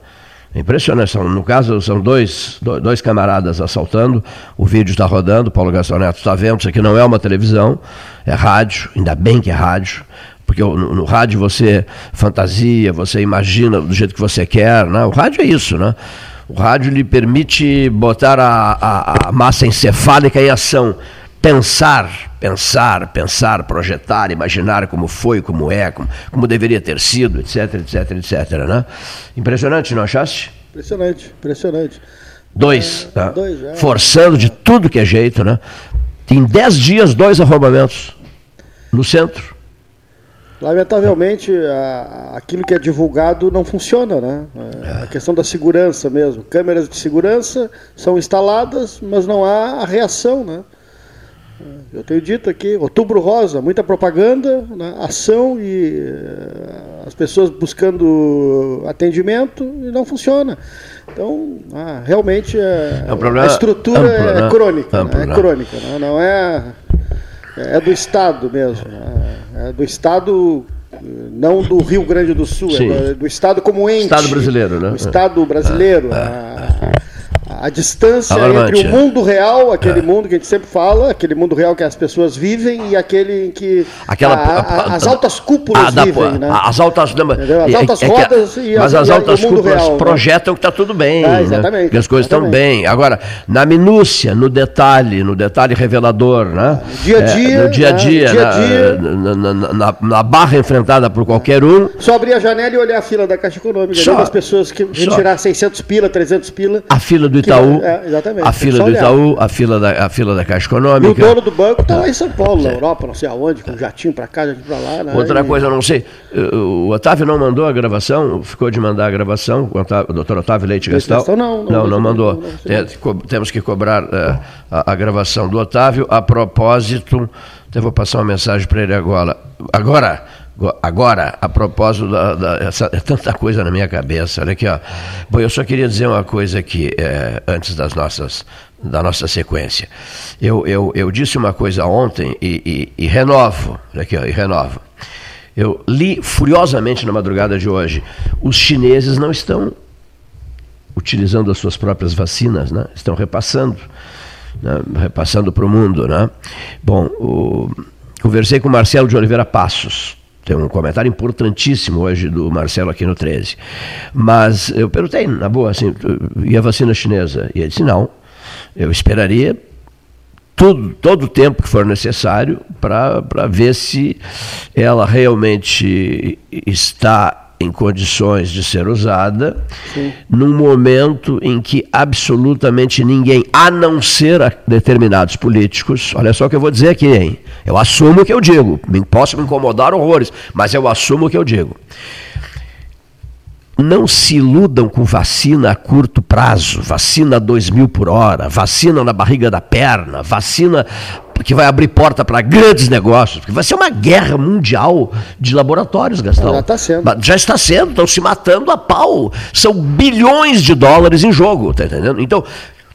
Impressionante. No caso, são dois, dois camaradas assaltando. O vídeo está rodando. Paulo Gastão Neto está vendo. Isso aqui não é uma televisão, é rádio. Ainda bem que é rádio. Porque no, no rádio você fantasia, você imagina do jeito que você quer. Né? O rádio é isso, né? O rádio lhe permite botar a, a, a massa encefálica em ação, pensar, pensar, pensar, projetar, imaginar como foi, como é, como, como deveria ter sido, etc, etc, etc. Né? Impressionante, não achaste? Impressionante, impressionante. Dois, é, né? dois é. forçando de tudo que é jeito, né? Em dez dias, dois arrombamentos no centro. Lamentavelmente, a, aquilo que é divulgado não funciona, né? É. A questão da segurança mesmo. Câmeras de segurança são instaladas, mas não há a reação, né? Eu tenho dito aqui, outubro rosa, muita propaganda, né? ação e uh, as pessoas buscando atendimento e não funciona. Então, ah, realmente é, é um a estrutura amplo, é né? crônica, amplo, né? é crônica, né? não é é do Estado mesmo. Né? É do Estado, não do Rio Grande do Sul, é do, do, Estado como ente. Estado brasileiro, né? O Estado brasileiro. É, a, a, a distância Alarmante, entre o mundo real, aquele é. mundo que a gente sempre fala, aquele mundo real que as pessoas vivem e aquele em que Aquela, a, as altas cúpulas vivem, né? As altas, não, as altas é, rodas é, e Mas as, altas cúpulas real, né? projetam né? que está tudo bem, é, exatamente, né? que as coisas estão bem. Agora, na minúcia, no detalhe, no detalhe revelador, né? No dia a dia. É, no dia a dia, dia, -dia. Na, na, na, na, barra enfrentada por qualquer um. Só abrir a janela e olhar a fila da Caixa Econômica, só, as pessoas que retirar 600 pila, 300 pila. A fila do Itaú. É. A fila do Itaú, a fila, da, a fila da Caixa Econômica. E o dono do banco está lá em São Paulo, na Europa, não sei aonde, com jatinho para cá, jatinho para lá. Né? Outra coisa, não sei. O Otávio não mandou a gravação, ficou de mandar a gravação, o, Otávio, o doutor Otávio Leite Gastal. Não, não, não, não mandou. Não, não, Temos que cobrar uh, a, a, gravação do Otávio. A propósito, eu vou passar uma mensagem para ele agora. Agora, Agora, a propósito da, da essa, é tanta coisa na minha cabeça, olha aqui, ó. Bom, eu só queria dizer uma coisa aqui, é, antes das nossas, da nossa sequência. Eu, eu, eu disse uma coisa ontem e, e, e renovo, olha aqui, ó, e renovo. Eu li furiosamente na madrugada de hoje. Os chineses não estão utilizando as suas próprias vacinas, né? Estão repassando, né? repassando para o mundo, né? Bom, o... conversei com o Marcelo de Oliveira Passos tem um comentário importantíssimo hoje do Marcelo aqui no 13. Mas eu perguntei, na boa, assim, e a vacina chinesa? E ele disse, não, eu esperaria tudo, todo o tempo que for necessário para ver se ela realmente está em condições de ser usada Sim. num momento em que absolutamente ninguém, a não ser determinados políticos, olha só o que eu vou dizer aqui, hein? Eu assumo o que eu digo, posso me incomodar horrores, mas eu assumo o que eu digo. Não se iludam com vacina a curto prazo, vacina 2 mil por hora, vacina na barriga da perna, vacina que vai abrir porta para grandes negócios, porque vai ser uma guerra mundial de laboratórios, Gastão. Já está sendo. Já está sendo, estão se matando a pau. São bilhões de dólares em jogo, tá entendendo? Então,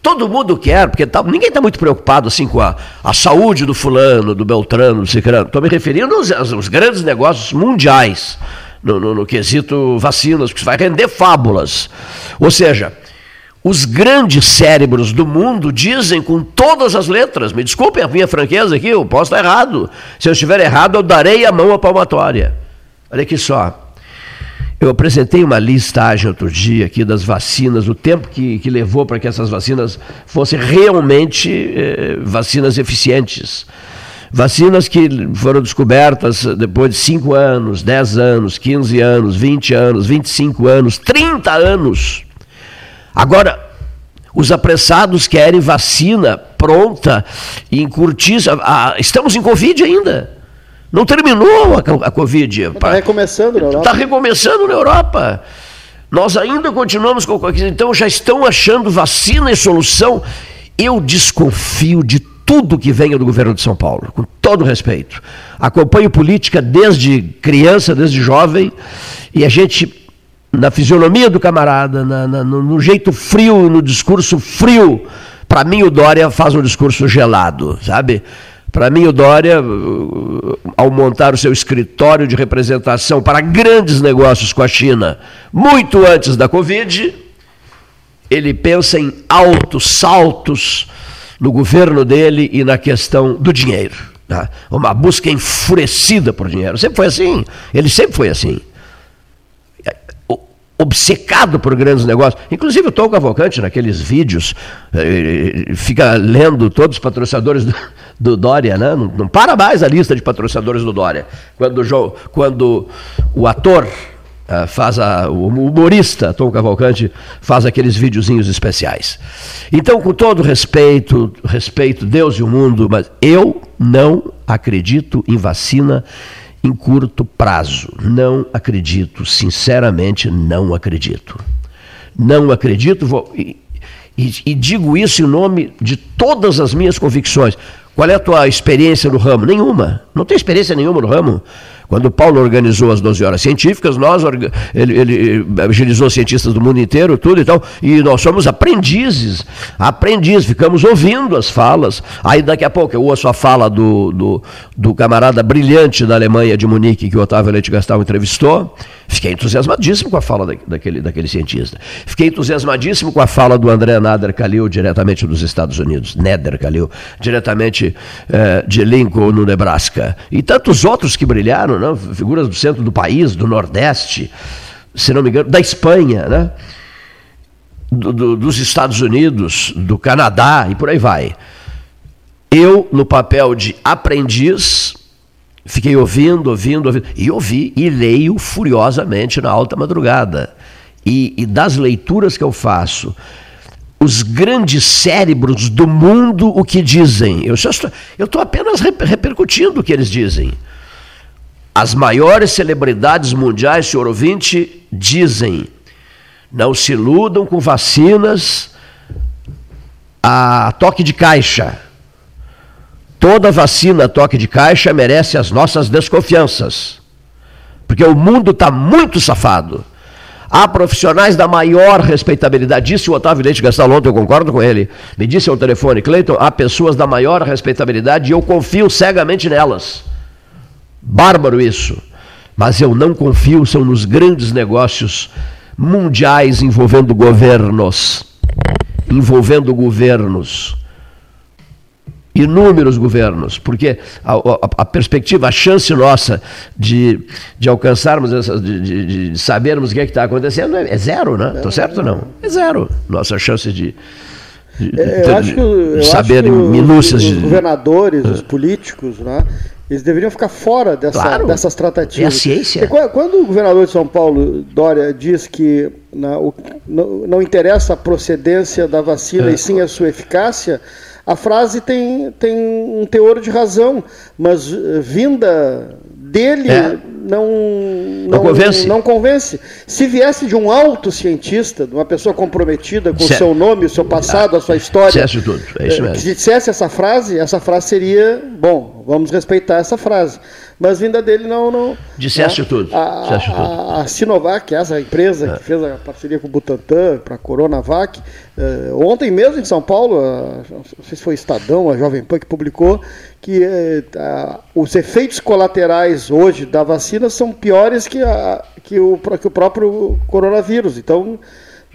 todo mundo quer, porque tá, ninguém está muito preocupado assim com a, a saúde do fulano, do Beltrano, do Cicrano. Estou me referindo aos, aos, grandes negócios mundiais, no, no, no quesito vacinas, que vai render fábulas. Ou seja, os grandes cérebros do mundo dizem com todas as letras, me desculpem a minha franqueza aqui, eu posso estar errado. Se eu estiver errado, eu darei a mão à palmatória. Olha aqui só. Eu apresentei uma listagem outro dia aqui das vacinas, o tempo que, que levou para que essas vacinas fossem realmente eh, vacinas eficientes. Vacinas que foram descobertas depois de 5 anos, 10 anos, 15 anos, 20 anos, 25 anos, 30 anos. Agora, os apressados querem vacina pronta, em curtíssima. Ah, estamos em Covid ainda. Não terminou a, a Covid. Está recomeçando na Europa. Está recomeçando na Europa. Nós ainda continuamos com. Então já estão achando vacina e solução. Eu desconfio de tudo que venha do governo de São Paulo, com todo respeito. Acompanho política desde criança, desde jovem, e a gente na fisionomia do camarada, na, na, no, no, jeito frio, no discurso frio. Para mim, o Dória faz um discurso gelado, sabe? Para mim, o Dória, uh, ao montar o seu escritório de representação para grandes negócios com a China, muito antes da Covid, ele pensa em altos saltos no governo dele e na questão do dinheiro. Né? Uma busca enfurecida por dinheiro. Sempre foi assim. Ele sempre foi assim obcecado por grandes negócios. Inclusive o Tom Cavalcante, naqueles vídeos, eh, fica lendo todos os patrocinadores do, do Dória, né? Não, não, para mais a lista de patrocinadores do Dória. Quando, o, quando o ator uh, faz a, o humorista Tom Cavalcante faz aqueles videozinhos especiais. Então, com todo respeito, respeito Deus e o mundo, mas eu não acredito em vacina em curto prazo. Não acredito, sinceramente, não acredito. Não acredito, vou, e, e, e, digo isso em nome de todas as minhas convicções. Qual é a tua experiência no ramo? Nenhuma. Não tem experiência nenhuma no ramo. Quando Paulo organizou as 12 horas científicas, nós ele, ele agilizou cientistas do mundo inteiro, tudo e tal, e nós somos aprendizes, aprendizes, ficamos ouvindo as falas. Aí daqui a pouco eu ouço a fala do, do, do camarada brilhante da Alemanha de Munique, que o Otávio Leite Gastal entrevistou. Fiquei entusiasmadíssimo com a fala da, daquele, daquele cientista. Fiquei entusiasmadíssimo com a fala do André Nader Khalil, diretamente dos Estados Unidos, Nader Khalil, diretamente eh, de Lincoln, no Nebraska. E tantos outros que brilharam, né? figuras do centro do país, do Nordeste, se não me engano, da Espanha, né? Do, do, dos Estados Unidos, do Canadá e por aí vai. Eu, no papel de aprendiz, fiquei ouvindo, ouvindo, ouvindo, e ouvi e leio furiosamente na alta madrugada. E, e das leituras que eu faço, os grandes cérebros do mundo o que dizem. Eu estou apenas repercutindo o que eles dizem. As maiores celebridades mundiais, senhor ouvinte, dizem: não se iludam com vacinas a toque de caixa. Toda vacina toque de caixa merece as nossas desconfianças. Porque o mundo está muito safado. Há profissionais da maior respeitabilidade. Disse o Otávio Leite Gastal ontem, eu concordo com ele. Me disse ao telefone, Cleiton, há pessoas da maior respeitabilidade e eu confio cegamente nelas. Bárbaro isso. Mas eu não confio, são nos grandes negócios mundiais envolvendo governos. Envolvendo governos. Inúmeros governos, porque a, a, a perspectiva, a chance nossa de, de alcançarmos, essa, de, de, de sabermos o que é está acontecendo é, é, zero, né? Estou certo ou não? É zero. Nossa chance de, de, é, que, eu saber minúcias os, os governadores, os políticos, né? Eles deveriam ficar fora dessa, claro, dessas tratativas. É a ciência. Porque quando o governador de São Paulo, Dória, diz que não, não, não interessa a procedência da vacina é. e sim a sua eficácia, a frase tem, tem um teor de razão, mas eh, vinda dele é. não, não, não, convence. não convence. Se viesse de um alto cientista, de uma pessoa comprometida com o seu nome, o seu passado, a sua história, dissesse tudo. É isso eh, mesmo. que dissesse essa frase, essa frase seria, bom, vamos respeitar essa frase mas vinda dele não. não Disseste né? tudo. A, Disseste tudo. A, a Sinovac, essa empresa é. que fez a parceria com o Butantan para a Coronavac, eh, ontem mesmo em São Paulo, a, não sei se foi Estadão, a Jovem Pan que publicou, que eh, a, os efeitos colaterais hoje da vacina são piores que, a, que, o, que o próprio coronavírus. Então.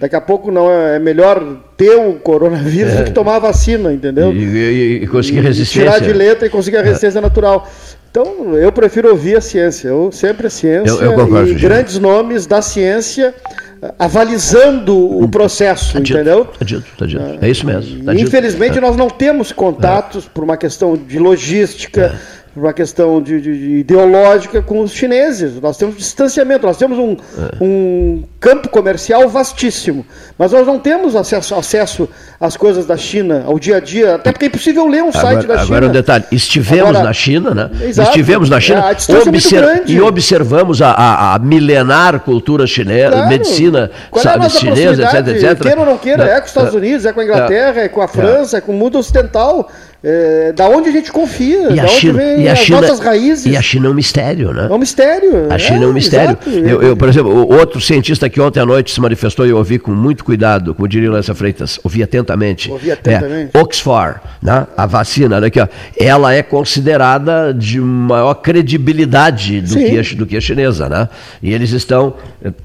Daqui a pouco não é, é melhor ter o coronavírus é. do que tomar a vacina, entendeu? E, e, e conseguir resistência. Tirar de letra e conseguir a resistência é. natural. Então, eu prefiro ouvir a ciência. Eu sempre a ciência eu, eu concordo, e grandes nomes da ciência eh, avalizando o processo, tá dito, entendeu? Tá dito, tá dito. É isso mesmo. Tá infelizmente, dito. nós não temos contatos por uma questão de logística. É por uma questão de, de, de, ideológica com os chineses. Nós temos distanciamento, nós temos um, é. um campo comercial vastíssimo, mas nós não temos acesso, acesso às coisas da China, ao dia a dia, até porque é impossível ler um site da China. Agora um detalhe, estivemos agora, na China, né? Exato, Estivemos na China é, obser e observamos a, a, a, milenar cultura chinesa, claro. medicina Qual é sabe, chinesa, etc, etc. Queira ou não queira, é com os Estados Unidos, é com a Inglaterra, é com a França, é com o mundo ocidental. É, da onde a gente confia, e da onde China, vem as China, nossas raízes. E a China é um mistério, né? É um mistério. A China é, é um mistério. Eu, eu, por exemplo, outro cientista que ontem à noite se manifestou e eu ouvi com muito cuidado, como diria Lessa Freitas, ouvi atentamente. Ouvi atentamente. É, Oxford, né? a vacina, daqui, ó, ela é considerada de maior credibilidade do que, a, do que a chinesa, né? E eles estão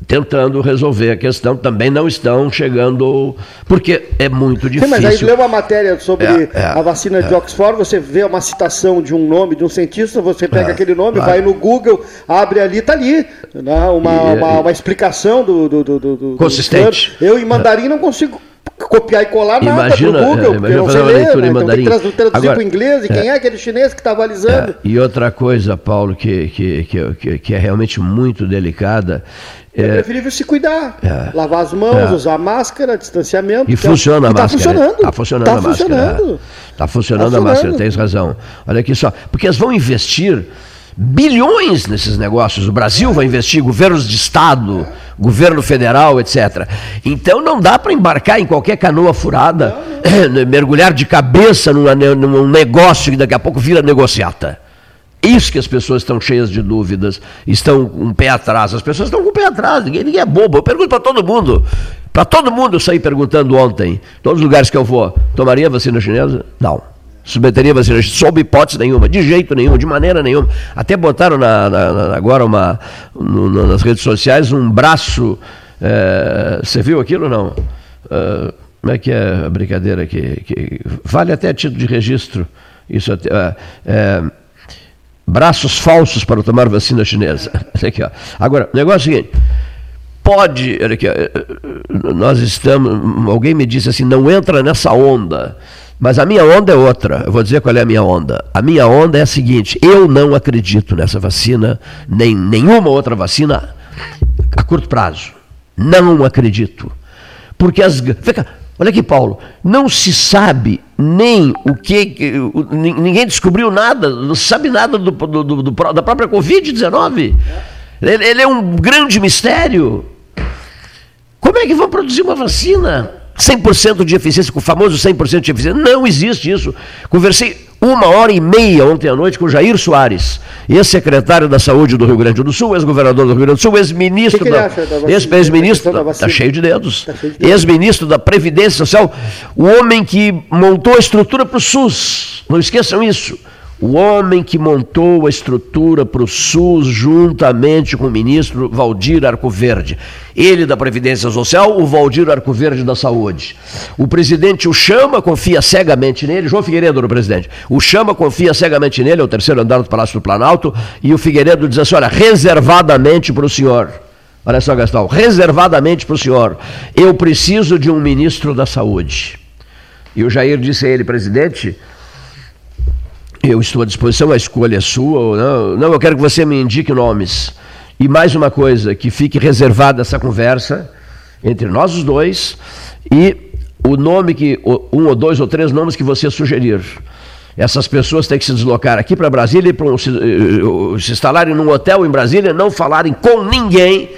tentando resolver a questão, também não estão chegando, porque é muito difícil. Sim, mas aí leu uma matéria sobre é, é, a vacina de Oxford, você vê uma citação de um nome de um cientista, você pega é, aquele nome, vai no Google, abre ali, está ali. Né? Uma, e, uma, uma, explicação do. do, do, do consistente. eu, em mandarim, não consigo copiar e colar nada imagina, pro Google, é, porque eu não sei ler, né? então tem que traduzir para o inglês, e quem é, é aquele chinês que está avalizando. É, e outra coisa, Paulo, que, que, que, que, é realmente muito delicada, é, é preferível se cuidar. É, lavar as mãos, é. usar máscara, distanciamento. E funciona a tá máscara. Funcionando. Está funcionando tá a máscara. Está funcionando. Tá funcionando a máscara, tens razão. Olha aqui só. Porque eles vão investir bilhões nesses negócios. O Brasil vai investir, governos de Estado, governo federal, etc. Então não dá para embarcar em qualquer canoa furada, mergulhar de cabeça num negócio que daqui a pouco vira negociata. Isso que as pessoas estão cheias de dúvidas, estão com um pé atrás. As pessoas estão com o pé atrás, ninguém, ninguém é bobo. Eu pergunto para todo mundo. Para todo mundo eu saí perguntando ontem, todos os lugares que eu vou, tomaria vacina chinesa? Não. Submeteria vacina chinesa? Sob hipótese nenhuma, de jeito nenhum, de maneira nenhuma. Até botaram na, na, agora uma, no, nas redes sociais um braço. É, você viu aquilo ou não? É, como é que é a brincadeira que, que vale até título de registro? Isso é, é, braços falsos para tomar vacina chinesa. Aqui, ó. Agora, o negócio é o seguinte pode. Aqui, eh, nós estamos. Alguém me disse assim: não entra nessa onda. Mas a minha onda é outra. Eu vou dizer qual é a minha onda. A minha onda é a seguinte: eu não acredito nessa vacina, nem nenhuma outra vacina a curto prazo. Não acredito. Porque as. Olha aqui, Paulo, não se sabe nem o que. Ninguém descobriu nada, não sabe nada do, do, do, da própria Covid-19. Ele, ele é um grande mistério. Como é que vão produzir uma vacina 100% de eficiência, com o famoso 100% de eficiência? Não existe isso. Conversei uma hora e meia ontem à noite com o Jair Soares, ex-secretário da Saúde do Rio Grande do Sul, ex-governador do Rio Grande do Sul, ex-ministro da, da ex-ministro está cheio de dedos, tá ex-ministro da Previdência Social, o homem que montou a estrutura para o SUS. Não esqueçam isso. O homem que montou a estrutura para o SUS juntamente com o ministro Valdir Arcoverde. Ele da Previdência Social, o Valdir Arcoverde da Saúde. O presidente o chama, confia cegamente nele, João Figueiredo o presidente. O chama, confia cegamente nele, é o terceiro andar do Palácio do Planalto, e o Figueiredo diz assim: olha, reservadamente para o senhor. Olha só, Gastão, reservadamente para o senhor. Eu preciso de um ministro da Saúde. E o Jair disse a ele, presidente eu estou à disposição, a escolha é sua. Não, não, eu quero que você me indique nomes. E mais uma coisa, que fique reservada essa conversa entre nós os dois e o nome que, um ou dois ou três nomes que você sugerir. Essas pessoas têm que se deslocar aqui para Brasília, para se, eh, se instalarem num hotel em Brasília, não falarem com ninguém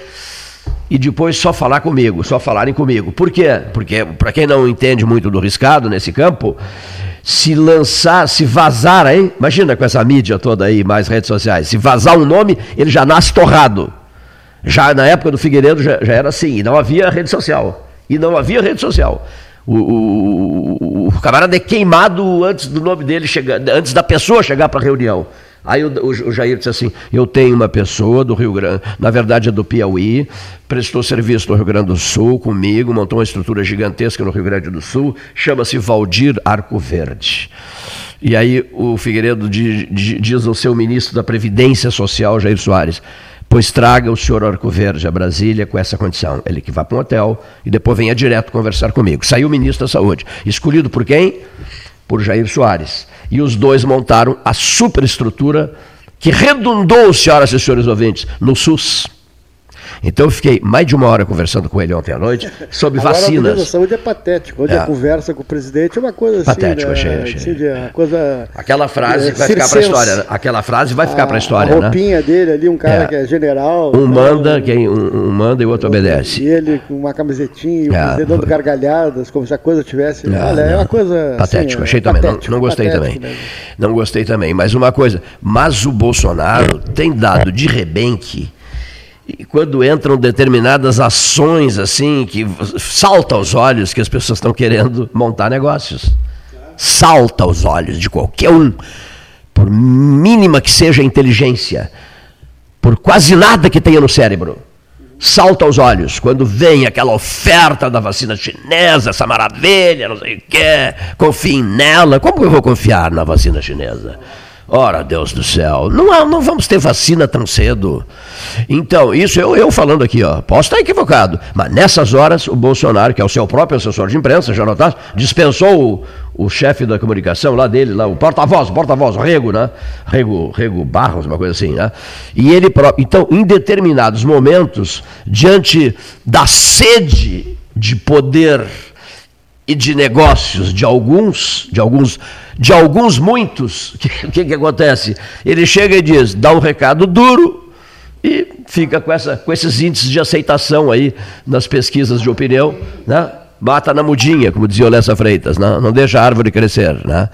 e depois só falar comigo, só falarem comigo. Por quê? Porque, para quem não entende muito do riscado nesse campo, se lançar, se vazar aí, imagina com essa mídia toda aí, mais redes sociais, se vazar um nome, ele já nasce torrado. Já na época do Figueiredo já, já era assim, e não havia rede social. E não havia rede social. O, o, o camarada é queimado antes do nome dele chegar, antes da pessoa chegar para a reunião. Aí o, o, Jair disse assim: Eu tenho uma pessoa do Rio Grande, na verdade é do Piauí, prestou serviço no Rio Grande do Sul comigo, montou uma estrutura gigantesca no Rio Grande do Sul, chama-se Valdir Arco Verde. E aí o Figueiredo diz ao seu ministro da Previdência Social, Jair Soares: Pois traga o senhor Arco Verde a Brasília com essa condição. Ele que vá para um hotel e depois venha direto conversar comigo. Saiu o ministro da Saúde. Escolhido por quem? Por Jair Soares e os dois montaram a superestrutura que redundou, senhoras e senhores ouvintes, no SUS. Então eu fiquei mais de uma hora conversando com ele ontem à noite sobre Agora, vacinas. A saúde é patético. Onde é. a conversa com o presidente é uma coisa Patético, assim. Patético, achei, achei. Assim, coisa, Aquela frase é, vai ficar para a história. Né? Aquela frase vai ficar para a história. A roupinha né? dele ali, um cara é. que é general. Um né? manda, quem, um, um, manda e o outro obedece. E ele com uma camisetinha e o é. presidente dando gargalhadas, como se a coisa tivesse. É, olha, é uma coisa. Patético, assim, achei também. Patético, não, não gostei também. Mesmo. Não gostei também. Mas uma coisa, mas o Bolsonaro tem dado de rebenque e quando entram determinadas ações assim que salta aos olhos que as pessoas estão querendo montar negócios. Salta aos olhos de qualquer um, por mínima que seja a inteligência, por quase nada que tenha no cérebro. Salta aos olhos quando vem aquela oferta da vacina chinesa, essa maravilha, não sei o quê, confiem nela. Como eu vou confiar na vacina chinesa? Ora, Deus do céu, não, não vamos ter vacina tão cedo. Então, isso eu, eu falando aqui, ó, posso estar equivocado, mas nessas horas o Bolsonaro, que é o seu próprio assessor de imprensa, já notaste, dispensou o, o chefe da comunicação lá dele, lá, o porta-voz, porta-voz, Rego, né? Rego, Rego Barros, uma coisa assim, né? E ele próprio. Então, em determinados momentos, diante da sede de poder e de negócios de alguns, de alguns, de alguns muitos, o que, que, que, acontece? Ele chega e diz, dá um recado duro e fica com, essa, com esses índices de aceitação aí nas pesquisas de opinião, né? Mata na mudinha, como dizia o Lessa Freitas, né? não deixa a árvore crescer, né?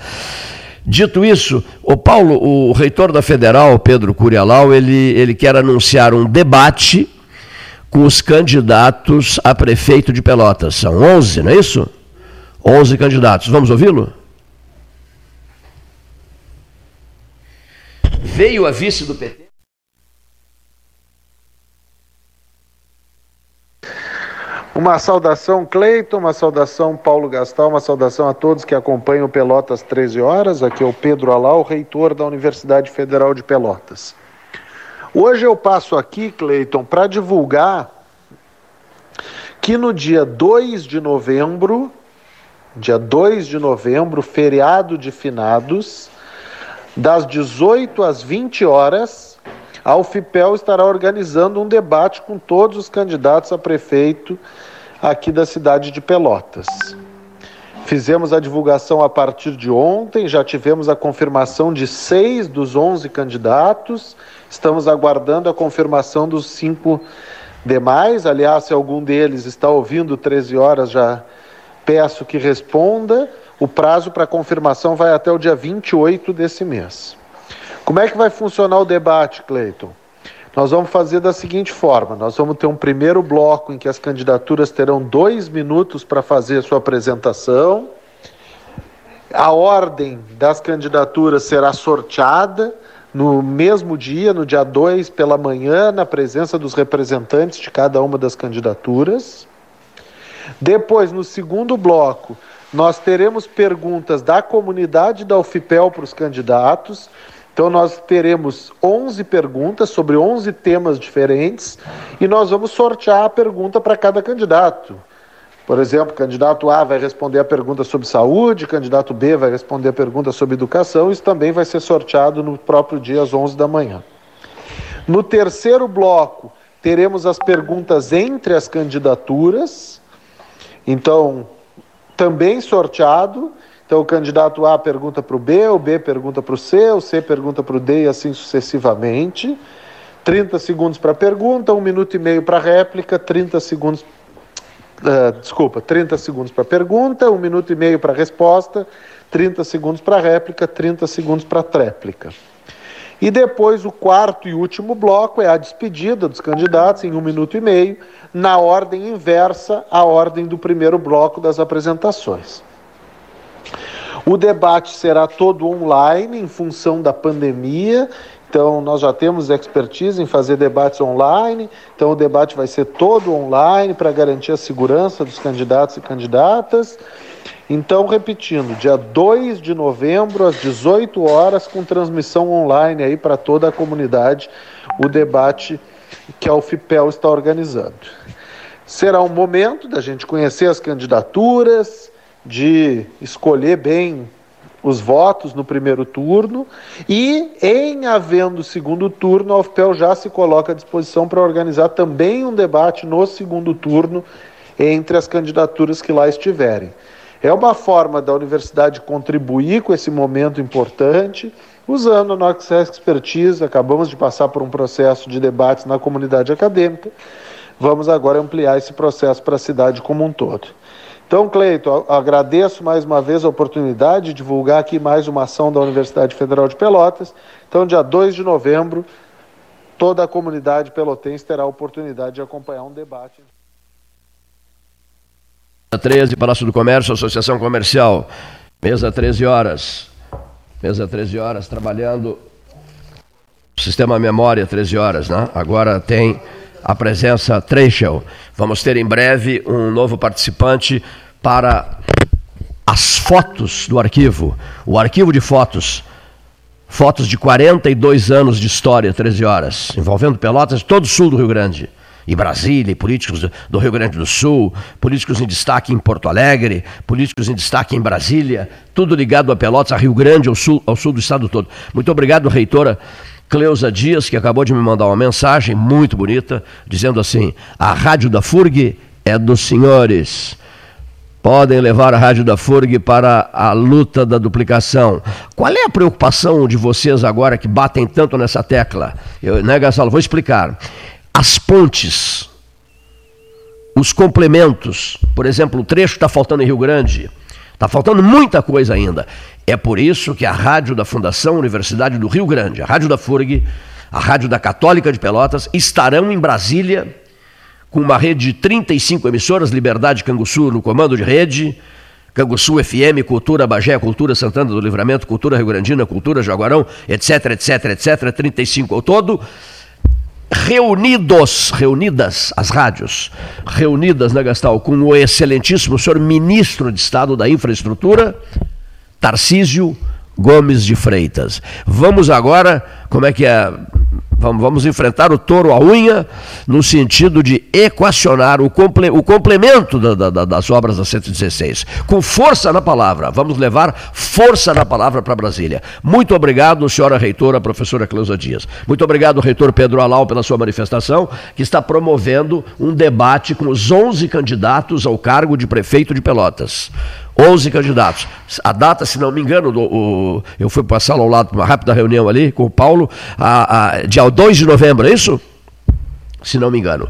Dito isso, o Paulo, o reitor da Federal, Pedro Curialau, ele, ele quer anunciar um debate com os candidatos a prefeito de Pelotas. São 11, não é isso? 11 candidatos. Vamos ouvi-lo? Veio a vice do PT. Uma saudação, Cleiton, uma saudação, Paulo Gastal, uma saudação a todos que acompanham Pelotas 13 horas. Aqui é o Pedro Alau, reitor da Universidade Federal de Pelotas. Hoje eu passo aqui, Cleiton, para divulgar que no dia 2 de novembro, dia 2 de novembro, feriado de finados, das 18 às 20 horas, a UFIPEL estará organizando um debate com todos os candidatos a prefeito aqui da cidade de Pelotas. Fizemos a divulgação a partir de ontem, já tivemos a confirmação de seis dos onze candidatos, estamos aguardando a confirmação dos cinco demais. Aliás, se algum deles está ouvindo 13 horas, já peço que responda. O prazo para confirmação vai até o dia 28 desse mês. Como é que vai funcionar o debate, Cleiton? Nós vamos fazer da seguinte forma: nós vamos ter um primeiro bloco em que as candidaturas terão dois minutos para fazer sua apresentação. A ordem das candidaturas será sorteada no mesmo dia, no dia 2 pela manhã, na presença dos representantes de cada uma das candidaturas. Depois, no segundo bloco, nós teremos perguntas da comunidade da UFIPEL para os candidatos. Então, nós teremos 11 perguntas sobre 11 temas diferentes e nós vamos sortear a pergunta para cada candidato. Por exemplo, candidato A vai responder a pergunta sobre saúde, candidato B vai responder a pergunta sobre educação. Isso também vai ser sorteado no próprio dia às 11 da manhã. No terceiro bloco, teremos as perguntas entre as candidaturas. Então, também sorteado. Então, o candidato A pergunta para o B, o B pergunta para o C, o C pergunta para o D e assim sucessivamente. 30 segundos para pergunta, um minuto e meio para réplica, 30 segundos. Uh, desculpa, 30 segundos para pergunta, um minuto e meio para resposta, 30 segundos para réplica, 30 segundos para tréplica. E depois o quarto e último bloco é a despedida dos candidatos em um minuto e meio, na ordem inversa à ordem do primeiro bloco das apresentações. O debate será todo online em função da pandemia. Então, nós já temos expertise em fazer debates online. Então, o debate vai ser todo online para garantir a segurança dos candidatos e candidatas. Então, repetindo, dia 2 de novembro, às 18 horas, com transmissão online aí para toda a comunidade, o debate que a UFIPEL está organizando. Será um momento da gente conhecer as candidaturas, de escolher bem os votos no primeiro turno e, em havendo segundo turno, a UFPEL já se coloca à disposição para organizar também um debate no segundo turno entre as candidaturas que lá estiverem. É uma forma da universidade contribuir com esse momento importante, usando a nossa expertise. Acabamos de passar por um processo de debates na comunidade acadêmica. Vamos agora ampliar esse processo para a cidade como um todo. Então, Cleito, agradeço mais uma vez a oportunidade de divulgar aqui mais uma ação da Universidade Federal de Pelotas. Então, dia 2 de novembro, toda a comunidade pelotense terá a oportunidade de acompanhar um debate. 13, Palácio do Comércio, Associação Comercial. Mesa 13 horas. Mesa 13 horas, trabalhando. Sistema Memória, 13 horas, né? Agora tem a presença Trechel. Vamos ter em breve um novo participante para as fotos do arquivo, o arquivo de fotos. Fotos de 42 anos de história, 13 horas, envolvendo Pelotas todo o sul do Rio Grande. E Brasília, e políticos do Rio Grande do Sul, políticos em destaque em Porto Alegre, políticos em destaque em Brasília, tudo ligado a Pelotas, a Rio Grande, ao sul, ao sul do estado todo. Muito obrigado, reitora Cleusa Dias, que acabou de me mandar uma mensagem muito bonita, dizendo assim: a rádio da FURG é dos senhores. Podem levar a rádio da FURG para a luta da duplicação. Qual é a preocupação de vocês agora que batem tanto nessa tecla? Eu, né, Gasalo? Vou explicar. As pontes, os complementos, por exemplo, o trecho está faltando em Rio Grande, Está faltando muita coisa ainda. É por isso que a rádio da Fundação Universidade do Rio Grande, a rádio da FURG, a rádio da Católica de Pelotas, estarão em Brasília com uma rede de 35 emissoras, Liberdade Canguçu no comando de rede, Canguçu FM, Cultura Bagé, Cultura Santana do Livramento, Cultura Rio Grandina, Cultura Jaguarão, etc, etc, etc, 35 ao todo, reunidos, reunidas as rádios, reunidas na Gastal com o excelentíssimo senhor ministro de Estado da Infraestrutura, Tarcísio Gomes de Freitas. Vamos agora, como é que é? Vamos, enfrentar o touro à unha no sentido de equacionar o, comple, o complemento da, da, das obras da 116. Com força na palavra. Vamos levar força na palavra para Brasília. Muito obrigado, senhora reitora, professora Cleusa Dias. Muito obrigado, reitor Pedro Alau, pela sua manifestação, que está promovendo um debate com os 11 candidatos ao cargo de prefeito de Pelotas. 11 candidatos. A data, se não me engano, do, o, eu fui passar ao lado para uma rápida reunião ali com o Paulo, a, a, dia 2 de novembro, é isso? Se não me engano.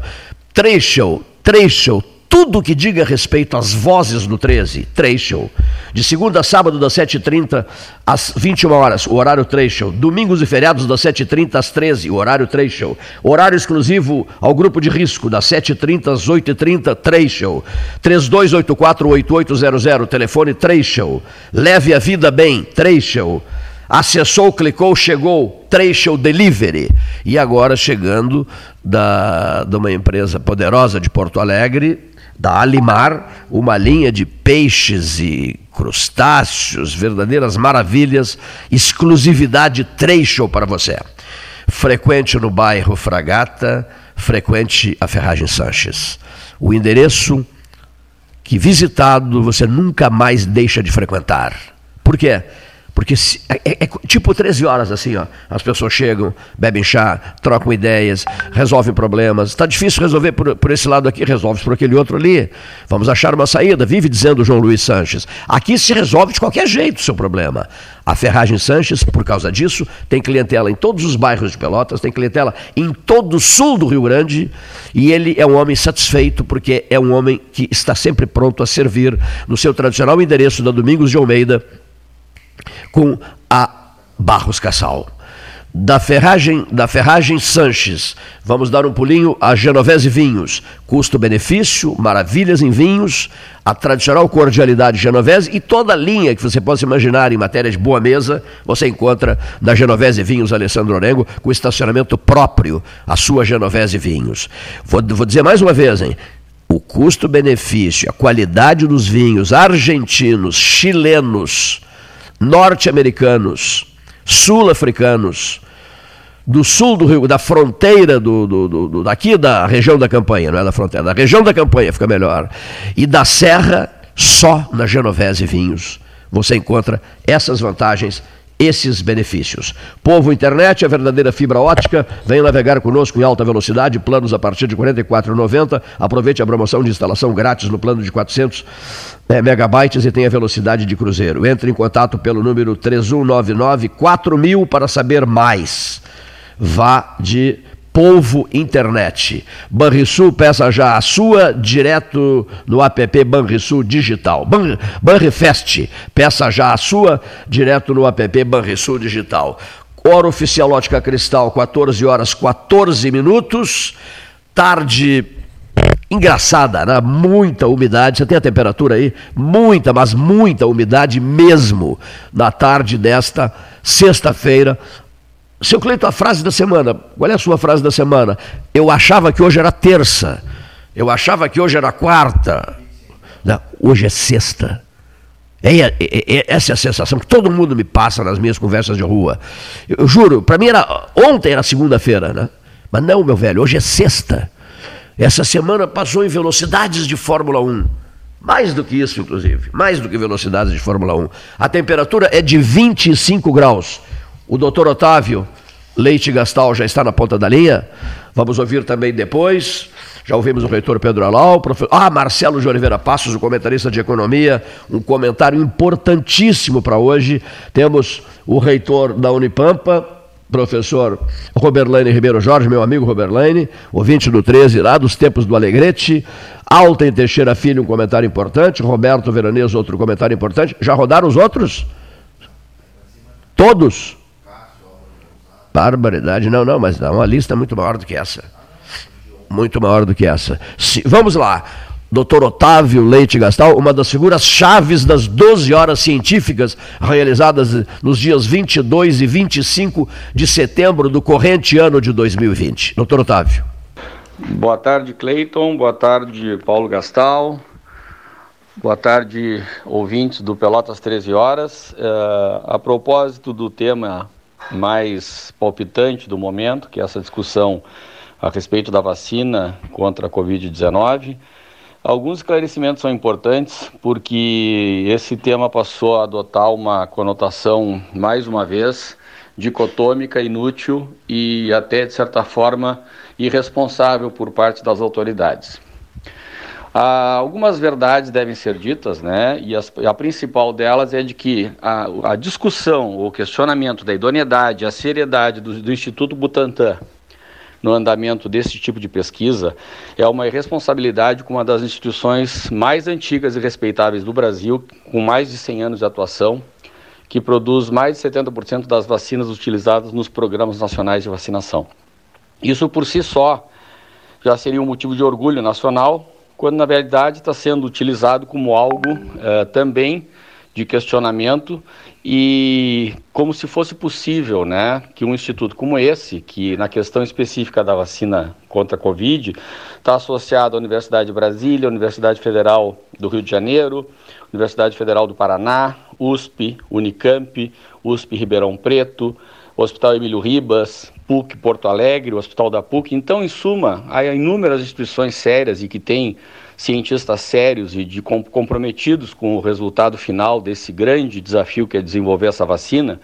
Trecho, trecho, tudo que diga respeito às vozes do 13, trecho. De segunda a sábado, das 7h30 às 21 horas, o horário trecho. Domingos e feriados, das 7h30 às 13 o horário trecho. Horário exclusivo ao grupo de risco, das 7h30 às 8h30, trecho. 3284-8800, telefone trecho. Leve a vida bem, trecho. Acessou, clicou, chegou, trecho delivery. E agora chegando da, de uma empresa poderosa de Porto Alegre, da Alimar, uma linha de peixes e crustáceos, verdadeiras maravilhas, exclusividade trecho para você. Frequente no bairro Fragata, frequente a Ferragem Sanches. O endereço que visitado você nunca mais deixa de frequentar. Por quê? Porque se, é, é, é, tipo 13 horas assim, ó. As pessoas chegam, bebem chá, trocam ideias, resolvem problemas. Está difícil resolver por, por, esse lado aqui, resolve por aquele outro ali. Vamos achar uma saída, vive dizendo João Luiz Sanches. Aqui se resolve de qualquer jeito o seu problema. A Ferragem Sanches, por causa disso, tem clientela em todos os bairros de Pelotas, tem clientela em todo o sul do Rio Grande, e ele é um homem satisfeito porque é um homem que está sempre pronto a servir no seu tradicional endereço da Domingos de Almeida, com a Barros Cassal. Da ferragem, da ferragem Sanches, vamos dar um pulinho a Genovese Vinhos. Custo-benefício, maravilhas em vinhos, a tradicional cordialidade Genovese e toda a linha que você possa imaginar em matéria de boa mesa, você encontra na Genovese Vinhos Alessandro Orengo, com estacionamento próprio, a sua Genovese Vinhos. Vou, vou dizer mais uma vez, hein? O custo-benefício, a qualidade dos vinhos argentinos, chilenos, norte-americanos, sul-africanos, do sul do Rio, da fronteira do, do, do, daqui da região da campanha, não é da fronteira, da região da campanha fica melhor, e da serra, só na Genovese Vinhos você encontra essas vantagens esses benefícios. Povo Internet, a verdadeira fibra ótica, vem navegar conosco em alta velocidade, planos a partir de R$ 44,90. Aproveite a promoção de instalação grátis no plano de 400 é, megabytes e tenha velocidade de cruzeiro. Entre em contato pelo número 3199 4000 para saber mais. Vá de Polvo Internet. Banrisul, peça já a sua direto no app Banrisul Digital. Ban, Banrifest, peça já a sua direto no app Banrisul Digital. Hora oficial Ótica Cristal, 14 horas 14 minutos. Tarde engraçada, né? muita umidade. Você tem a temperatura aí? Muita, mas muita umidade mesmo na tarde desta sexta-feira, seu Cleito, a frase da semana. Qual é a sua frase da semana? Eu achava que hoje era terça. Eu achava que hoje era quarta. Não, hoje é sexta. É, é, é, essa é a sensação que todo mundo me passa nas minhas conversas de rua. Eu, eu juro, para mim era ontem era segunda-feira, né? Mas não, meu velho, hoje é sexta. Essa semana passou em velocidades de Fórmula 1. Mais do que isso, inclusive. Mais do que velocidades de Fórmula 1. A temperatura é de 25 graus. O doutor Otávio Leite Gastal já está na ponta da linha. Vamos ouvir também depois. Já ouvimos o reitor Pedro Alau, profe... ah, Marcelo de Oliveira Passos, o comentarista de economia, um comentário importantíssimo para hoje. Temos o reitor da Unipampa, professor Roberlane Ribeiro Jorge, meu amigo Roberlane, ouvinte do 13 lá dos tempos do Alegrete. Alten Teixeira Filho, um comentário importante. Roberto Veranês, outro comentário importante. Já rodaram os outros? Todos? Barbaridade. Não, não, mas dá uma lista muito maior do que essa. Muito maior do que essa. Se, vamos lá. Dr. Otávio Leite Gastal, uma das figuras chaves das 12 horas científicas realizadas nos dias 22 e 25 de setembro do corrente ano de 2020. Dr. Otávio. Boa tarde, Cleiton. Boa tarde, Paulo Gastal. Boa tarde, ouvintes do Pelotas 13 Horas. Uh, a propósito do tema mais palpitante do momento, que é essa discussão a respeito da vacina contra a Covid-19, Alguns esclarecimentos são importantes porque esse tema passou a adotar uma conotação, mais uma vez, dicotômica, inútil e até, de certa forma, irresponsável por parte das autoridades. Ah, algumas verdades devem ser ditas, né? E as, a principal delas é de que a, a discussão, o questionamento da idoneidade, a seriedade do, do Instituto Butantan no andamento desse tipo de pesquisa é uma irresponsabilidade com uma das instituições mais antigas e respeitáveis do Brasil, com mais de 100 anos de atuação, que produz mais de 70% das vacinas utilizadas nos programas nacionais de vacinação. Isso por si só já seria um motivo de orgulho nacional, quando na verdade está sendo utilizado como algo eh, também de questionamento e como se fosse possível, né, que um instituto como esse, que na questão específica da vacina contra a Covid, está associado à Universidade de Brasília, Universidade Federal do Rio de Janeiro, Universidade Federal do Paraná, USP, Unicamp, USP Ribeirão Preto, Hospital Emílio Ribas, PUC Porto Alegre, o Hospital da PUC. Então, em suma, há inúmeras instituições sérias e que têm cientistas sérios e de comprometidos com o resultado final desse grande desafio que é desenvolver essa vacina,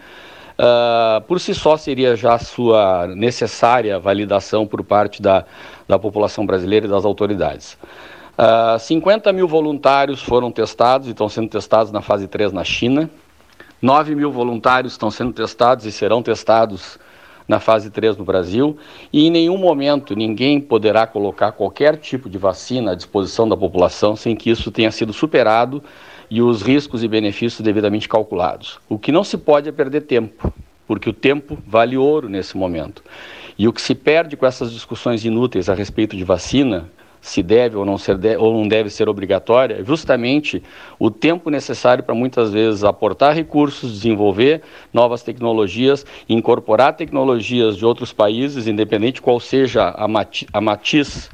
uh, por si só seria já sua necessária validação por parte da, da população brasileira e das autoridades. Uh, ah, 50 mil voluntários foram testados e estão sendo testados na fase 3 na China. 9 mil voluntários estão sendo testados e serão testados na fase 3 no Brasil, e em nenhum momento ninguém poderá colocar qualquer tipo de vacina à disposição da população sem que isso tenha sido superado e os riscos e benefícios devidamente calculados. O que não se pode é perder tempo, porque o tempo vale ouro nesse momento. E o que se perde com essas discussões inúteis a respeito de vacina se deve ou não, ser de, ou não deve ser obrigatória, é justamente o tempo necessário para muitas vezes aportar recursos, desenvolver novas tecnologias, incorporar tecnologias de outros países, independente qual seja a, mati a matiz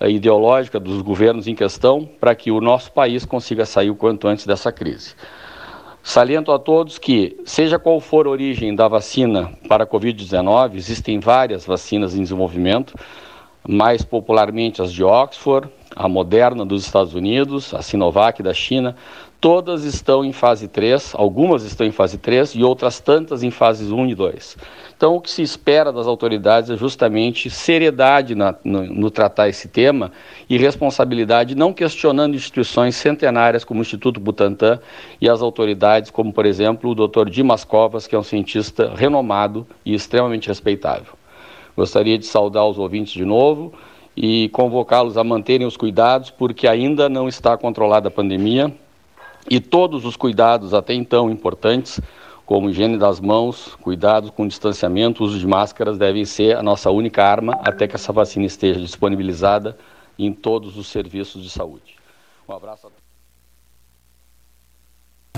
a ideológica dos governos em questão, para que o nosso país consiga sair o quanto antes dessa crise. Saliento a todos que, seja qual for a origem da vacina para a Covid-19, existem várias vacinas em desenvolvimento mais popularmente as de Oxford, a Moderna dos Estados Unidos, a Sinovac da China, todas estão em fase 3, algumas estão em fase 3 e outras tantas em fases 1 e 2. Então, o que se espera das autoridades é justamente seriedade na, no, no, tratar esse tema e responsabilidade, não questionando instituições centenárias como o Instituto Butantan e as autoridades, como, por exemplo, o Dr. Dimas Covas, que é um cientista renomado e extremamente respeitável. Gostaria de saudar os ouvintes de novo e convocá-los a manterem os cuidados, porque ainda não está controlada a pandemia e todos os cuidados, até então importantes, como higiene das mãos, cuidados com distanciamento, uso de máscaras, devem ser a nossa única arma até que essa vacina esteja disponibilizada em todos os serviços de saúde. Um abraço a todos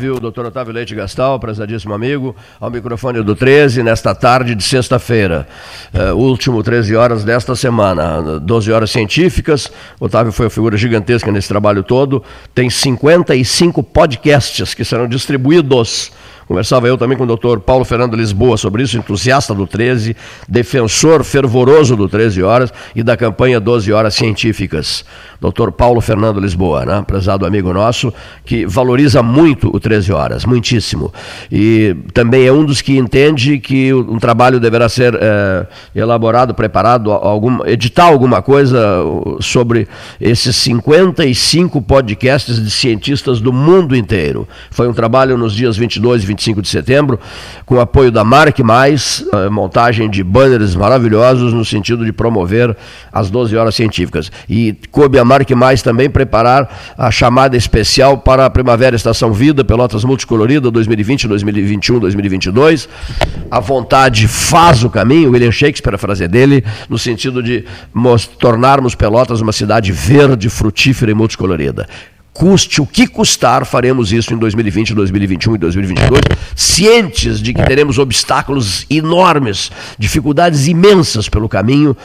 viu, doutor Otávio Leite Gastal, prezadíssimo amigo, ao microfone do 13, nesta tarde de sexta-feira. Uh, último 13 horas desta semana, 12 horas científicas. Otávio foi uma figura gigantesca nesse trabalho todo. Tem 55 podcasts que serão distribuídos Conversava eu também com o doutor Paulo Fernando Lisboa sobre isso, entusiasta do 13, defensor fervoroso do 13 Horas e da campanha 12 Horas Científicas. Doutor Paulo Fernando Lisboa, né? prezado amigo nosso, que valoriza muito o 13 Horas, muitíssimo. E também é um dos que entende que um trabalho deverá ser é, elaborado, preparado, algum, editar alguma coisa sobre esses 55 podcasts de cientistas do mundo inteiro. Foi um trabalho nos dias 22 e 23 25 de setembro, com apoio da Marque Mais, montagem de banners maravilhosos no sentido de promover as 12 horas científicas. E coube a Marque Mais também preparar a chamada especial para a Primavera Estação Vida, Pelotas Multicolorida 2020, 2021, 2022. A vontade faz o caminho, William Shakespeare, a frase dele, no sentido de tornarmos Pelotas uma cidade verde, frutífera e multicolorida custe o que custar, faremos isso em 2020, 2021 e 2022, cientes de que teremos obstáculos enormes, dificuldades imensas pelo caminho,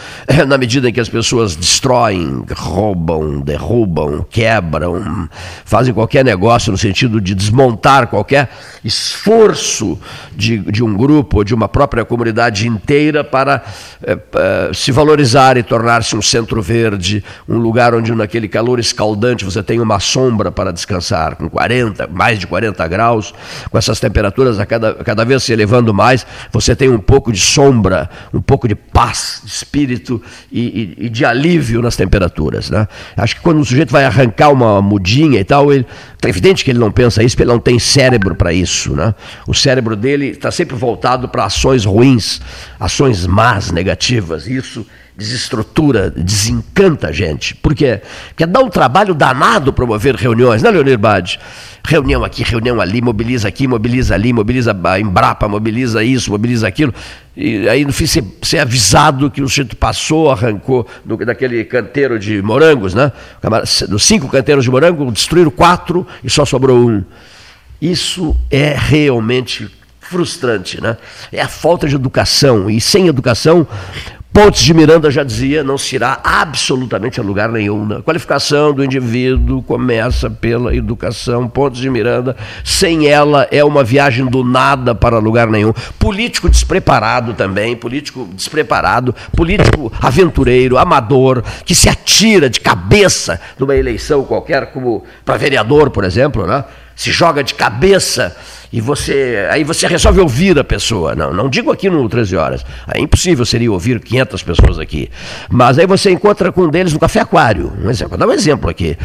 na medida em que as pessoas destroem, roubam, derrubam, quebram, fazem qualquer negócio no sentido de desmontar qualquer esforço de, de um grupo ou de uma própria comunidade inteira para eh, eh, se valorizar e tornar-se um centro verde, um lugar onde naquele calor escaldante você tem uma sombra para descansar, com 40, mais de 40 graus, com essas temperaturas a cada, cada vez se elevando mais, você tem um pouco de sombra, um pouco de paz, de espírito e, e, e de alívio nas temperaturas. Né? Acho que quando o sujeito vai arrancar uma mudinha e tal, ele, é evidente que ele não pensa isso, porque ele não tem cérebro para isso. Né? O cérebro dele está sempre voltado para ações ruins, ações más, negativas. Isso desestrutura, desencanta a gente. Por quê? Porque dá um trabalho danado promover reuniões, né, Leonir Bade? Reunião aqui, reunião ali, mobiliza aqui, mobiliza ali, mobiliza a Embrapa, mobiliza isso, mobiliza aquilo. E aí no fim ser, ser avisado que o sujeito passou, arrancou do, daquele canteiro de morangos, né? Dos cinco canteiros de morango, destruíram quatro e só sobrou um. Isso é realmente frustrante, né? É a falta de educação. E sem educação, Pontes de Miranda já dizia, não se irá absolutamente a lugar nenhum. A qualificação do indivíduo começa pela educação. Pontes de Miranda, sem ela, é uma viagem do nada para lugar nenhum. Político despreparado também, político despreparado, político aventureiro, amador, que se atira de cabeça numa eleição qualquer, como para vereador, por exemplo, né? Se joga de cabeça e você aí você resolve ouvir a pessoa. Não, não digo aqui no 13 horas. É impossível seria ouvir 500 pessoas aqui. Mas aí você encontra com um deles no Café Aquário. Um exemplo, vou dar um exemplo aqui.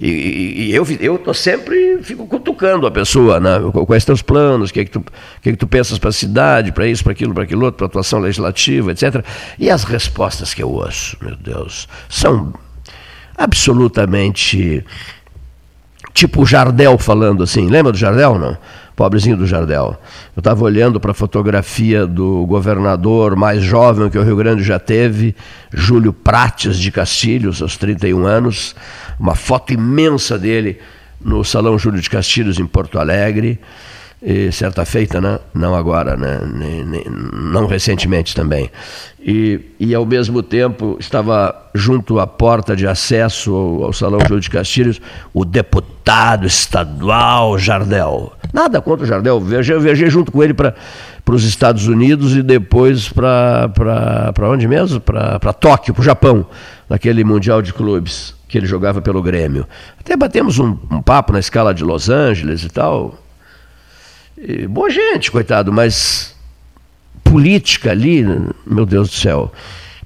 E, e, e eu eu tô sempre fico cutucando a pessoa, né? Quais teus planos? O que é que tu, que é que tu pensas para a cidade, para isso, para aquilo, para aquilo outro, para atuação legislativa, etc. E as respostas que eu ouço, meu Deus, são absolutamente tipo o Jardel falando assim. Lembra do Jardel, não? pobrezinho do Jardel. Eu estava olhando para a fotografia do governador mais jovem que o Rio Grande já teve, Júlio Prates de Castilhos, aos 31 anos, uma foto imensa dele no Salão Júlio de Castilhos, em Porto Alegre. E certa feita, né? não agora, né? Nem, nem, não recentemente também. E, e, ao mesmo tempo, estava junto à porta de acesso ao, ao Salão Júlio de Castilhos o deputado estadual Jardel. Nada contra o Jardel, viajei, eu viajei junto com ele para os Estados Unidos e depois para onde mesmo? Para Tóquio, para o Japão, naquele Mundial de Clubes que ele jogava pelo Grêmio. Até batemos um, um papo na escala de Los Angeles e tal e, boa gente, coitado, mas política ali, meu Deus do céu,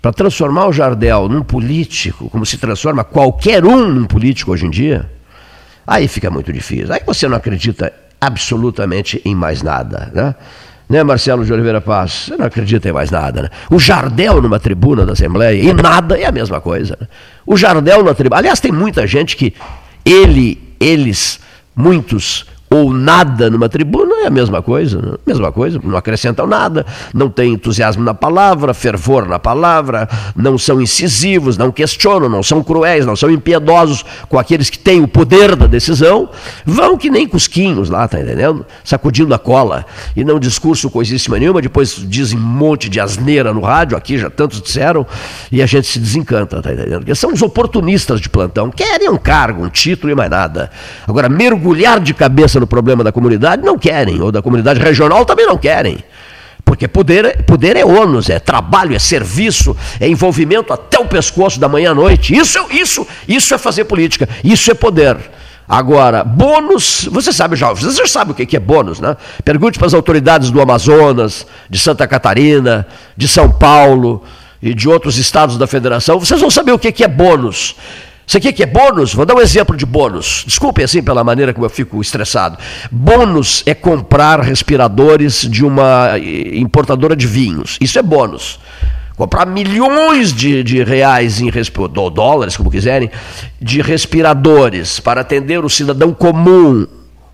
para transformar o Jardel num político, como se transforma qualquer um num político hoje em dia, aí fica muito difícil. Aí você não acredita absolutamente em mais nada, né? Né, Marcelo de Oliveira Paz? Você não acredita em mais nada, né? O Jardel numa tribuna da Assembleia, e nada é a mesma coisa. Né? O Jardel na tribuna. Aliás, tem muita gente que ele, eles, muitos ou nada numa tribuna é a mesma coisa, né? mesma coisa, não acrescentam nada, não tem entusiasmo na palavra, fervor na palavra, não são incisivos, não questionam, não são cruéis, não são impiedosos com aqueles que têm o poder da decisão, vão que nem cusquinhos lá, tá entendendo? Sacudindo a cola e não discurso coisíssima nenhuma, depois dizem um monte de asneira no rádio, aqui já tantos disseram, e a gente se desencanta, tá entendendo? Porque são os oportunistas de plantão, querem um cargo, um título e mais nada. Agora, mergulhar de cabeça no problema da comunidade, não querem, ou da comunidade regional também não querem. Porque poder, poder é ônus, é trabalho, é serviço, é envolvimento até o pescoço da manhã à noite. Isso, isso, isso é fazer política, isso é poder. Agora, bônus, você sabe já, você sabe o que é bônus, né? Pergunte para as autoridades do Amazonas, de Santa Catarina, de São Paulo e de outros estados da federação, vocês vão saber o que é bônus. Você quer que é bônus? Vou dar um exemplo de bônus. Desculpe assim pela maneira como eu fico estressado. Bônus é comprar respiradores de uma eh, importadora de vinhos. Isso é bônus. Comprar milhões de, de reais em ou dólares, como quiserem, de respiradores para atender o cidadão comum,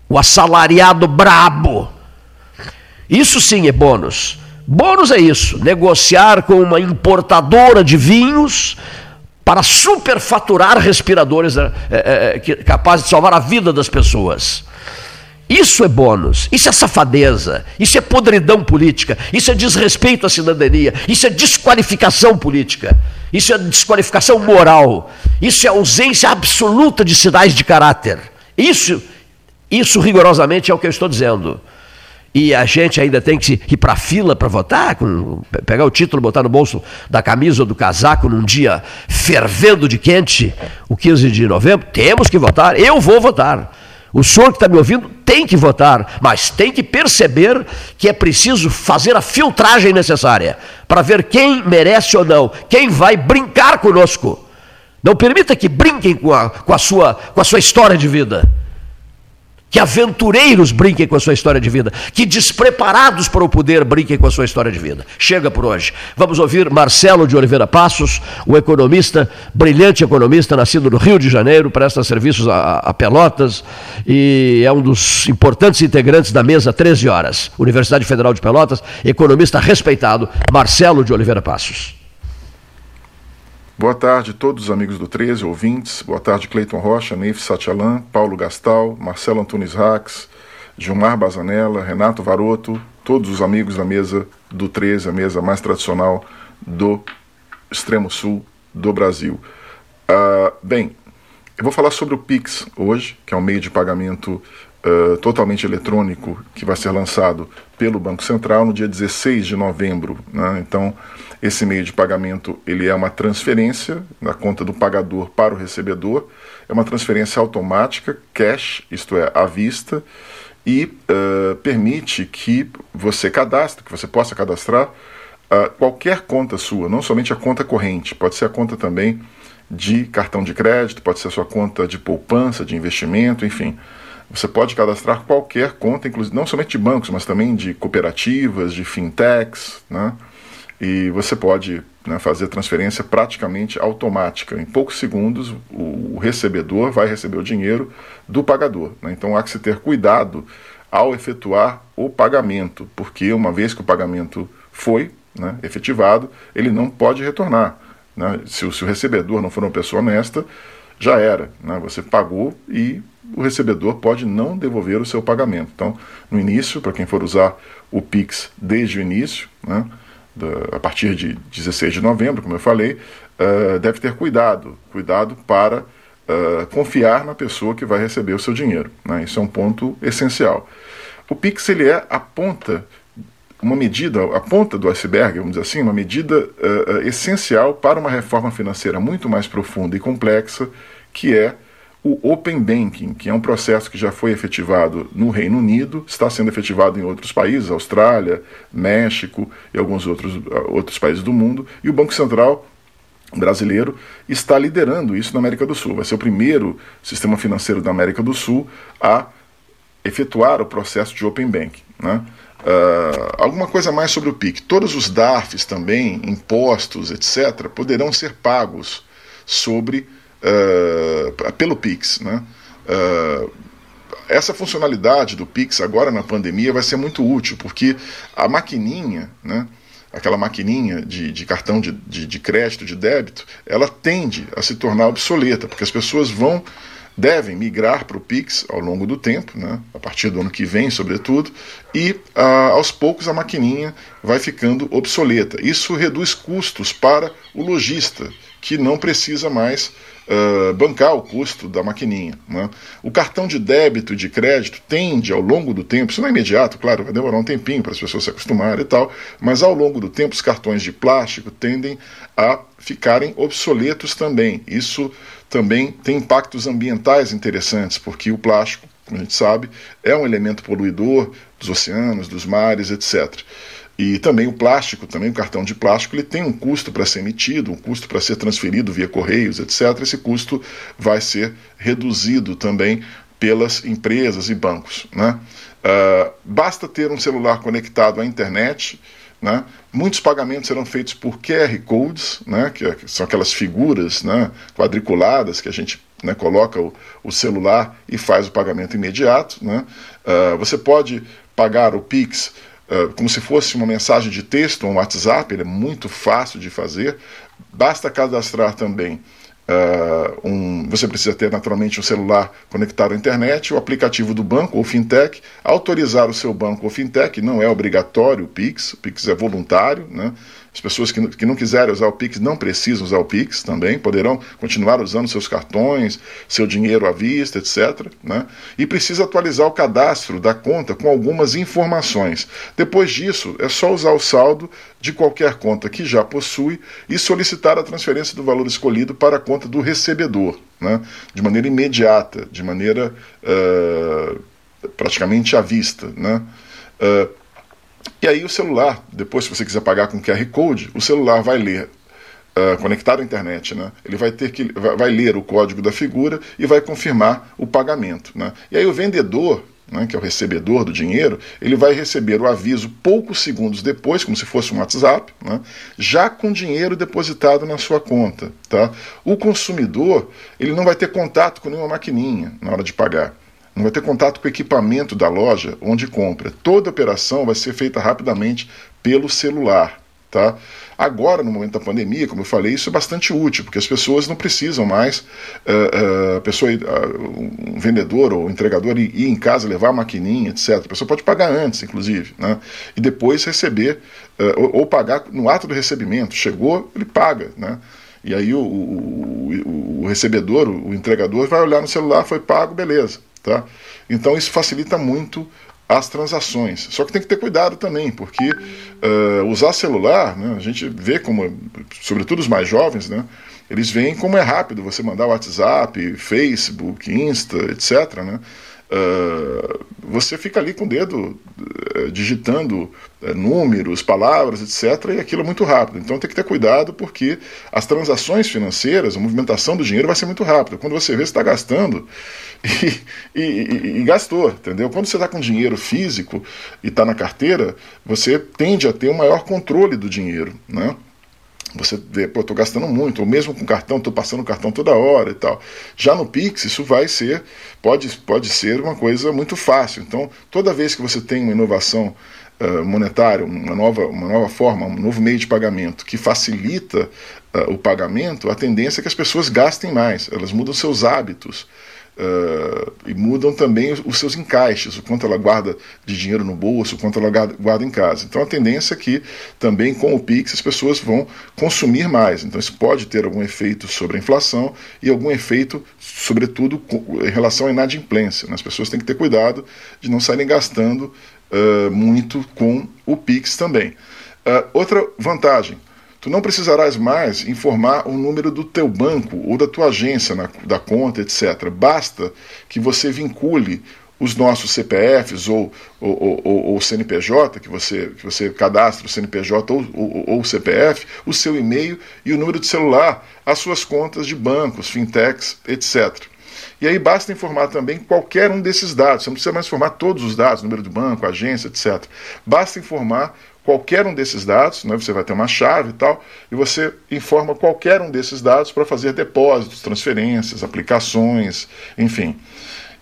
o assalariado brabo. Isso sim é bônus. Bônus é isso: negociar com uma importadora de vinhos para superfaturar respiradores é, é, capazes de salvar a vida das pessoas. Isso é bônus, isso é safadeza, isso é podridão política, isso é desrespeito à cidadania, isso é desqualificação política, isso é desqualificação moral, isso é ausência absoluta de sinais de caráter. Isso, isso rigorosamente é o que eu estou dizendo e a gente ainda tem que ir para a fila para votar, pegar o título, botar no bolso da camisa ou do casaco num dia fervendo de quente, o 15 de novembro, temos que votar, eu vou votar. O senhor que está me ouvindo tem que votar, mas tem que perceber que é preciso fazer a filtragem necessária para ver quem merece ou não, quem vai brincar conosco. Não permita que brinquem com a, com a, sua, com a sua história de vida. Que aventureiros brinquem com a sua história de vida. Que despreparados para o poder brinquem com a sua história de vida. Chega por hoje. Vamos ouvir Marcelo de Oliveira Passos, um economista, brilhante economista, nascido no Rio de Janeiro, presta serviços a, a Pelotas e é um dos importantes integrantes da mesa 13 horas. Universidade Federal de Pelotas, economista respeitado, Marcelo de Oliveira Passos. Boa tarde a todos os amigos do 13, ouvintes. Boa tarde, Cleiton Rocha, Neif Satialan, Paulo Gastal, Marcelo Antunes Rax, Gilmar Bazanella, Renato Varoto, todos os amigos da mesa do 13, a mesa mais tradicional do extremo sul do Brasil. Uh, bem, eu vou falar sobre o Pix hoje, que é um meio de pagamento uh, totalmente eletrônico que vai ser lançado pelo Banco Central no dia 16 de novembro. Né? Então, esse meio de pagamento ele é uma transferência da conta do pagador para o recebedor, é uma transferência automática, cash, isto é, à vista, e uh, permite que você cadastre, que você possa cadastrar uh, qualquer conta sua, não somente a conta corrente, pode ser a conta também de cartão de crédito, pode ser a sua conta de poupança, de investimento, enfim. Você pode cadastrar qualquer conta, inclusive não somente de bancos, mas também de cooperativas, de fintechs, né? e você pode né, fazer transferência praticamente automática. Em poucos segundos, o, recebedor vai receber o dinheiro do pagador. Né? Então há que se ter cuidado ao efetuar o pagamento, porque uma vez que o pagamento foi né, efetivado, ele não pode retornar. Né? Se, o, se, o, recebedor não for uma pessoa honesta, já era. Né? Você pagou e o recebedor pode não devolver o seu pagamento. Então, no início, para quem for usar o Pix desde o início, né, da, a partir de 16 de novembro, como eu falei, uh, deve ter cuidado, cuidado para uh, confiar na pessoa que vai receber o seu dinheiro. Né? Isso é um ponto essencial. O Pix ele é a ponta, uma medida, a ponta do iceberg, vamos dizer assim, uma medida uh, essencial para uma reforma financeira muito mais profunda e complexa, que é o Open Banking, que é um processo que já foi efetivado no Reino Unido, está sendo efetivado em outros países, Austrália, México e alguns outros, outros países do mundo, e o Banco Central brasileiro está liderando isso na América do Sul. Vai ser o primeiro sistema financeiro da América do Sul a efetuar o processo de Open Banking. Né? Uh, alguma coisa mais sobre o PIC. Todos os DARFs também, impostos, etc., poderão ser pagos sobre uh, pelo Pix. Né? Uh, essa funcionalidade do Pix agora na pandemia vai ser muito útil, porque a maquininha, né, aquela maquininha de, de cartão de, de, de, crédito, de débito, ela tende a se tornar obsoleta, porque as pessoas vão devem migrar para o Pix ao longo do tempo, né, a partir do ano que vem, sobretudo, e ah, aos poucos a maquininha vai ficando obsoleta. Isso reduz custos para o lojista, que não precisa mais uh, bancar o custo da maquininha. Né? O cartão de débito e de crédito tende, ao longo do tempo, isso não é imediato, claro, vai demorar um tempinho para as pessoas se acostumarem e tal, mas ao longo do tempo os cartões de plástico tendem a ficarem obsoletos também. Isso também tem impactos ambientais interessantes, porque o plástico, como a gente sabe, é um elemento poluidor dos oceanos, dos mares, etc. E também o plástico, também o cartão de plástico, ele tem um custo para ser emitido, um custo para ser transferido via correios, etc. Esse custo vai ser reduzido também pelas empresas e bancos. Né? Uh, basta ter um celular conectado à internet, né? Muitos pagamentos serão feitos por QR Codes, né? que, é, são aquelas figuras né? quadriculadas que a gente né, coloca o, o, celular e faz o pagamento imediato. Né? Uh, você pode pagar o Pix uh, como se fosse uma mensagem de texto, um WhatsApp, ele é muito fácil de fazer. Basta cadastrar também Uh, um, você precisa ter naturalmente um celular conectado à internet, o aplicativo do banco ou fintech, autorizar o seu banco ou fintech, não é obrigatório o Pix, o Pix é voluntário, né? As pessoas que, que não quiserem usar o Pix não precisam usar o Pix também, poderão continuar usando seus cartões, seu dinheiro à vista, etc. Né? E precisa atualizar o cadastro da conta com algumas informações. Depois disso, é só usar o saldo de qualquer conta que já possui e solicitar a transferência do valor escolhido para a conta do recebedor, né? de maneira imediata, de maneira uh, praticamente à vista. Né? Uh, e aí o celular, depois se você quiser pagar com QR Code, o celular vai ler Uh, conectado à internet, né? ele vai ter que vai, ler o código da figura e vai confirmar o pagamento. Né? E aí o vendedor, né, que é o recebedor do dinheiro, ele vai receber o aviso poucos segundos depois, como se fosse um WhatsApp, né, já com dinheiro depositado na sua conta. Tá? O consumidor ele não vai ter contato com nenhuma maquininha na hora de pagar vai ter contato com o equipamento da loja onde compra. Toda operação vai ser feita rapidamente pelo celular. Tá? Agora, no momento da pandemia, como eu falei, isso é bastante útil, porque as pessoas não precisam mais, uh, uh, pessoa, uh, um vendedor ou entregador ir, ir, em casa levar a maquininha, etc. A pessoa pode pagar antes, inclusive, né? e depois receber, ou, ou, pagar no ato do recebimento. Chegou, ele paga. Né? E aí o, o, o recebedor, o entregador, vai olhar no celular, foi pago, beleza. Tá? Então isso facilita muito as transações. Só que tem que ter cuidado também, porque uh, usar celular, né, a gente vê como, sobretudo os mais jovens, né, eles veem como é rápido você mandar WhatsApp, Facebook, Insta, etc. Né? Uh, você fica ali com o dedo uh, digitando uh, números, palavras, etc., e aquilo é muito rápido. Então tem que ter cuidado porque as transações financeiras, a movimentação do dinheiro vai ser muito rápida. Quando você vê, você está gastando e, e, e, e, gastou, entendeu? Quando você está com dinheiro físico e está na carteira, você tende a ter um maior controle do dinheiro, né? Você vê, gastando muito, ou mesmo com cartão, estou passando cartão toda hora e tal. Já no Pix, isso vai ser, pode, pode ser uma coisa muito fácil. Então, toda vez que você tem uma inovação uh, monetária, uma nova, uma nova forma, um novo meio de pagamento que facilita uh, o pagamento, a tendência é que as pessoas gastem mais, elas mudam seus hábitos. Uh, e mudam também os, seus encaixes, o quanto ela guarda de dinheiro no bolso, o quanto ela guarda, guarda, em casa. Então a tendência é que também com o Pix as pessoas vão consumir mais. Então isso pode ter algum efeito sobre a inflação e algum efeito, sobretudo, em relação à inadimplência. Né? As pessoas têm que ter cuidado de não saírem gastando uh, muito com o Pix também. Uh, outra vantagem, Tu não precisarás mais informar o número do teu banco ou da tua agência na, da conta, etc. Basta que você vincule os nossos CPFs ou, ou, ou, ou CNPJ, que você, que você cadastra o CNPJ ou, ou, ou o CPF, o seu e-mail e o número de celular às suas contas de bancos, fintechs, etc. E aí basta informar também qualquer um desses dados. Você não precisa mais informar todos os dados, número de banco, agência, etc. Basta informar qualquer um desses dados, né, você vai ter uma chave e tal, e você informa qualquer um desses dados para fazer depósitos, transferências, aplicações, enfim.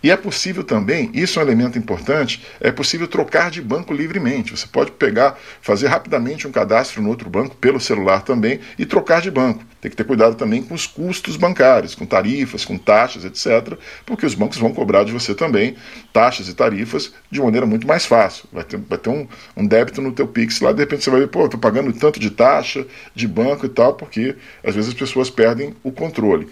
E é possível também, isso é um elemento importante, é possível trocar de banco livremente. Você pode pegar, fazer rapidamente um cadastro no outro banco pelo celular também e trocar de banco. Tem que ter cuidado também com os custos bancários, com tarifas, com taxas, etc., porque os bancos vão cobrar de você também taxas e tarifas de maneira muito mais fácil. Vai ter, vai ter um, um débito no teu Pix lá, de repente você vai ver, pô, estou pagando tanto de taxa, de banco e tal, porque às vezes as pessoas perdem o controle.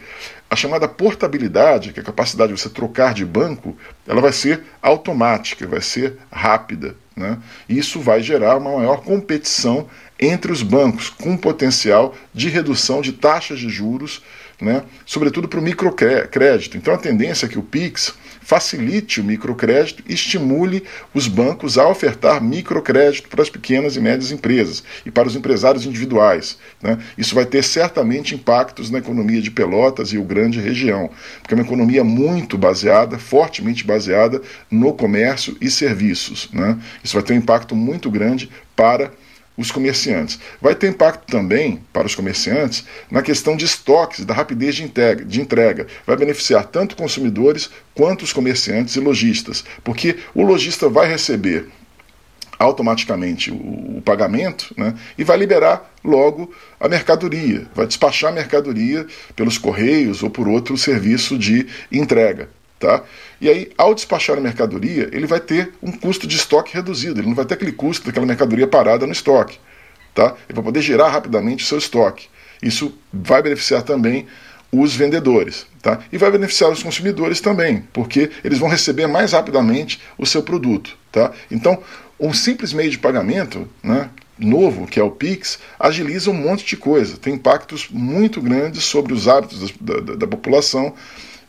A chamada portabilidade, que é a capacidade de você trocar de banco, ela vai ser automática, vai ser rápida. Né? Isso vai gerar uma maior competição entre os bancos, com potencial de redução de taxas de juros, né? sobretudo para o microcrédito. Então a tendência é que o PIX facilite o microcrédito e estimule os bancos a ofertar microcrédito para as pequenas e médias empresas e para os empresários individuais. Né? Isso vai ter certamente impactos na economia de Pelotas e o grande região, porque é uma economia muito baseada, fortemente baseada no comércio e serviços. Né? Isso vai ter um impacto muito grande para os comerciantes. Vai ter impacto também para os comerciantes na questão de estoques da rapidez de entrega, de entrega. Vai beneficiar tanto consumidores quanto os comerciantes e lojistas, porque o lojista vai receber automaticamente o, o pagamento né, e vai liberar logo a mercadoria, vai despachar a mercadoria pelos correios ou por outro serviço de entrega. Tá? E aí, ao despachar a mercadoria, ele vai ter um custo de estoque reduzido, ele não vai ter aquele custo daquela mercadoria parada no estoque. Tá? Ele vai poder gerar rapidamente o seu estoque. Isso vai beneficiar também os vendedores. Tá? E vai beneficiar os consumidores também, porque eles vão receber mais rapidamente o seu produto. Tá? Então, um simples meio de pagamento né, novo, que é o Pix, agiliza um monte de coisa. Tem impactos muito grandes sobre os hábitos da, da, da população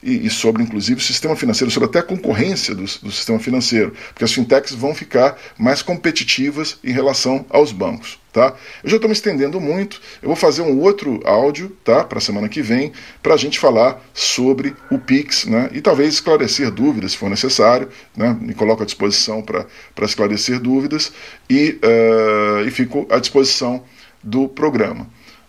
e, e, sobre, inclusive, o sistema financeiro, sobre até a concorrência do, do, sistema financeiro, porque as fintechs vão ficar mais competitivas em relação aos bancos. Tá? Eu já estou me estendendo muito, eu vou fazer um outro áudio tá, para a semana que vem, para a gente falar sobre o Pix né, e talvez esclarecer dúvidas, se for necessário. Né, me coloco à disposição para esclarecer dúvidas e, uh, e fico à disposição do programa.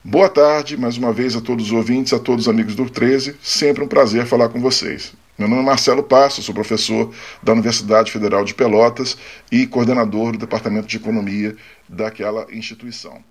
Boa tarde, mais uma vez a todos os ouvintes, a todos os amigos do 13. Sempre um prazer falar com vocês. Meu nome é Marcelo Passo, sou professor da Universidade Federal de Pelotas e coordenador do Departamento de Economia daquela instituição.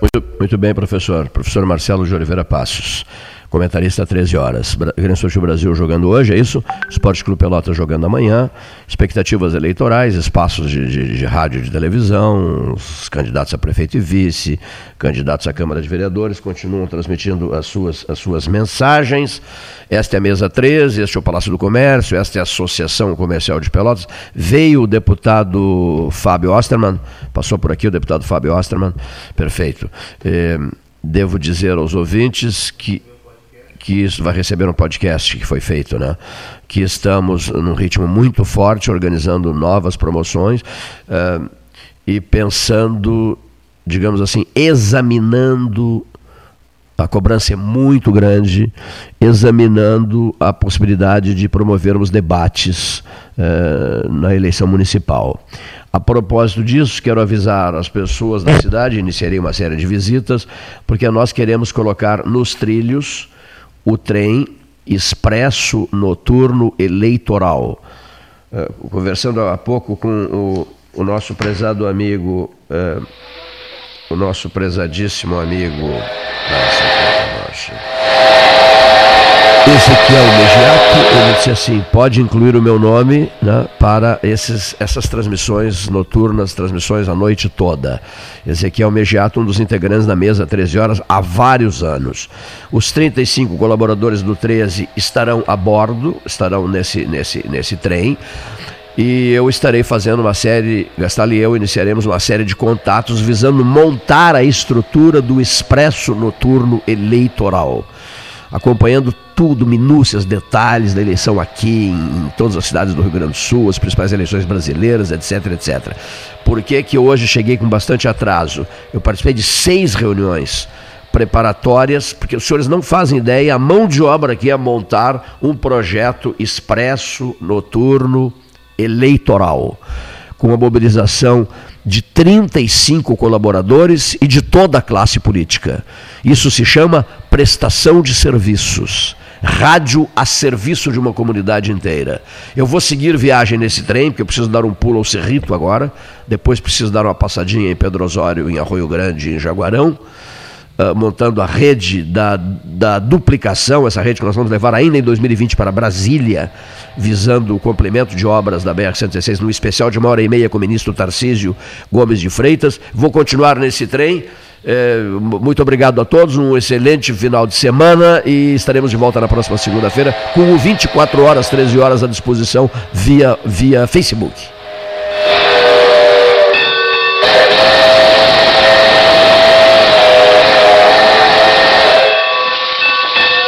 Muito, muito bem, professor. Professor Marcelo de Oliveira Passos comentarista 13 horas. Grêmio Social Brasil jogando hoje, é isso? Esporte Clube Pelota jogando amanhã. Expectativas eleitorais, espaços de, de, de rádio e de televisão, os candidatos a prefeito e vice, candidatos à Câmara de Vereadores continuam transmitindo as suas, as suas mensagens. Esta é a mesa 13, este é o Palácio do Comércio, esta é a Associação Comercial de Pelotas. Veio o deputado Fábio Osterman, passou por aqui o deputado Fábio Osterman, perfeito. Eh, devo dizer aos ouvintes que que isso vai receber um podcast que foi feito, né? Que estamos num ritmo muito forte, organizando novas promoções uh, e pensando, digamos assim, examinando a cobrança é muito grande, examinando a possibilidade de promovermos debates uh, na eleição municipal. A propósito disso, quero avisar as pessoas da cidade, iniciarei uma série de visitas, porque nós queremos colocar nos trilhos o trem expresso noturno eleitoral. Uh, conversando há pouco com o, o nosso prezado amigo, uh, o nosso prezadíssimo amigo. Nossa, Ezequiel Mediato, ele disse assim: pode incluir o meu nome né, para esses, essas transmissões noturnas, transmissões a noite toda. Ezequiel Mediato, um dos integrantes da mesa 13 horas há vários anos. Os 35 colaboradores do 13 estarão a bordo, estarão nesse, nesse, nesse trem. E eu estarei fazendo uma série, Gastal e eu iniciaremos uma série de contatos visando montar a estrutura do expresso noturno eleitoral acompanhando tudo, minúcias, detalhes da eleição aqui, em, em, todas as cidades do Rio Grande do Sul, as principais eleições brasileiras, etc, etc. Por que, que hoje cheguei com bastante atraso? Eu participei de seis reuniões preparatórias, porque os senhores não fazem ideia, a mão de obra aqui é montar um projeto expresso, noturno, eleitoral, com a mobilização de 35 colaboradores e de toda a classe política. Isso se chama prestação de serviços. Rádio a serviço de uma comunidade inteira. Eu vou seguir viagem nesse trem, porque eu preciso dar um pulo ao Cerrito agora. Depois preciso dar uma passadinha em Pedro Osório, em Arroio Grande, em Jaguarão. Uh, montando a rede da, da duplicação, essa rede que nós vamos levar ainda em 2020 para Brasília, visando o complemento de obras da BR-116, no especial de uma hora e meia com o ministro Tarcísio Gomes de Freitas. Vou continuar nesse trem. É, muito obrigado a todos, um excelente final de semana e estaremos de volta na próxima segunda-feira com o 24 horas, 13 horas à disposição via, via Facebook.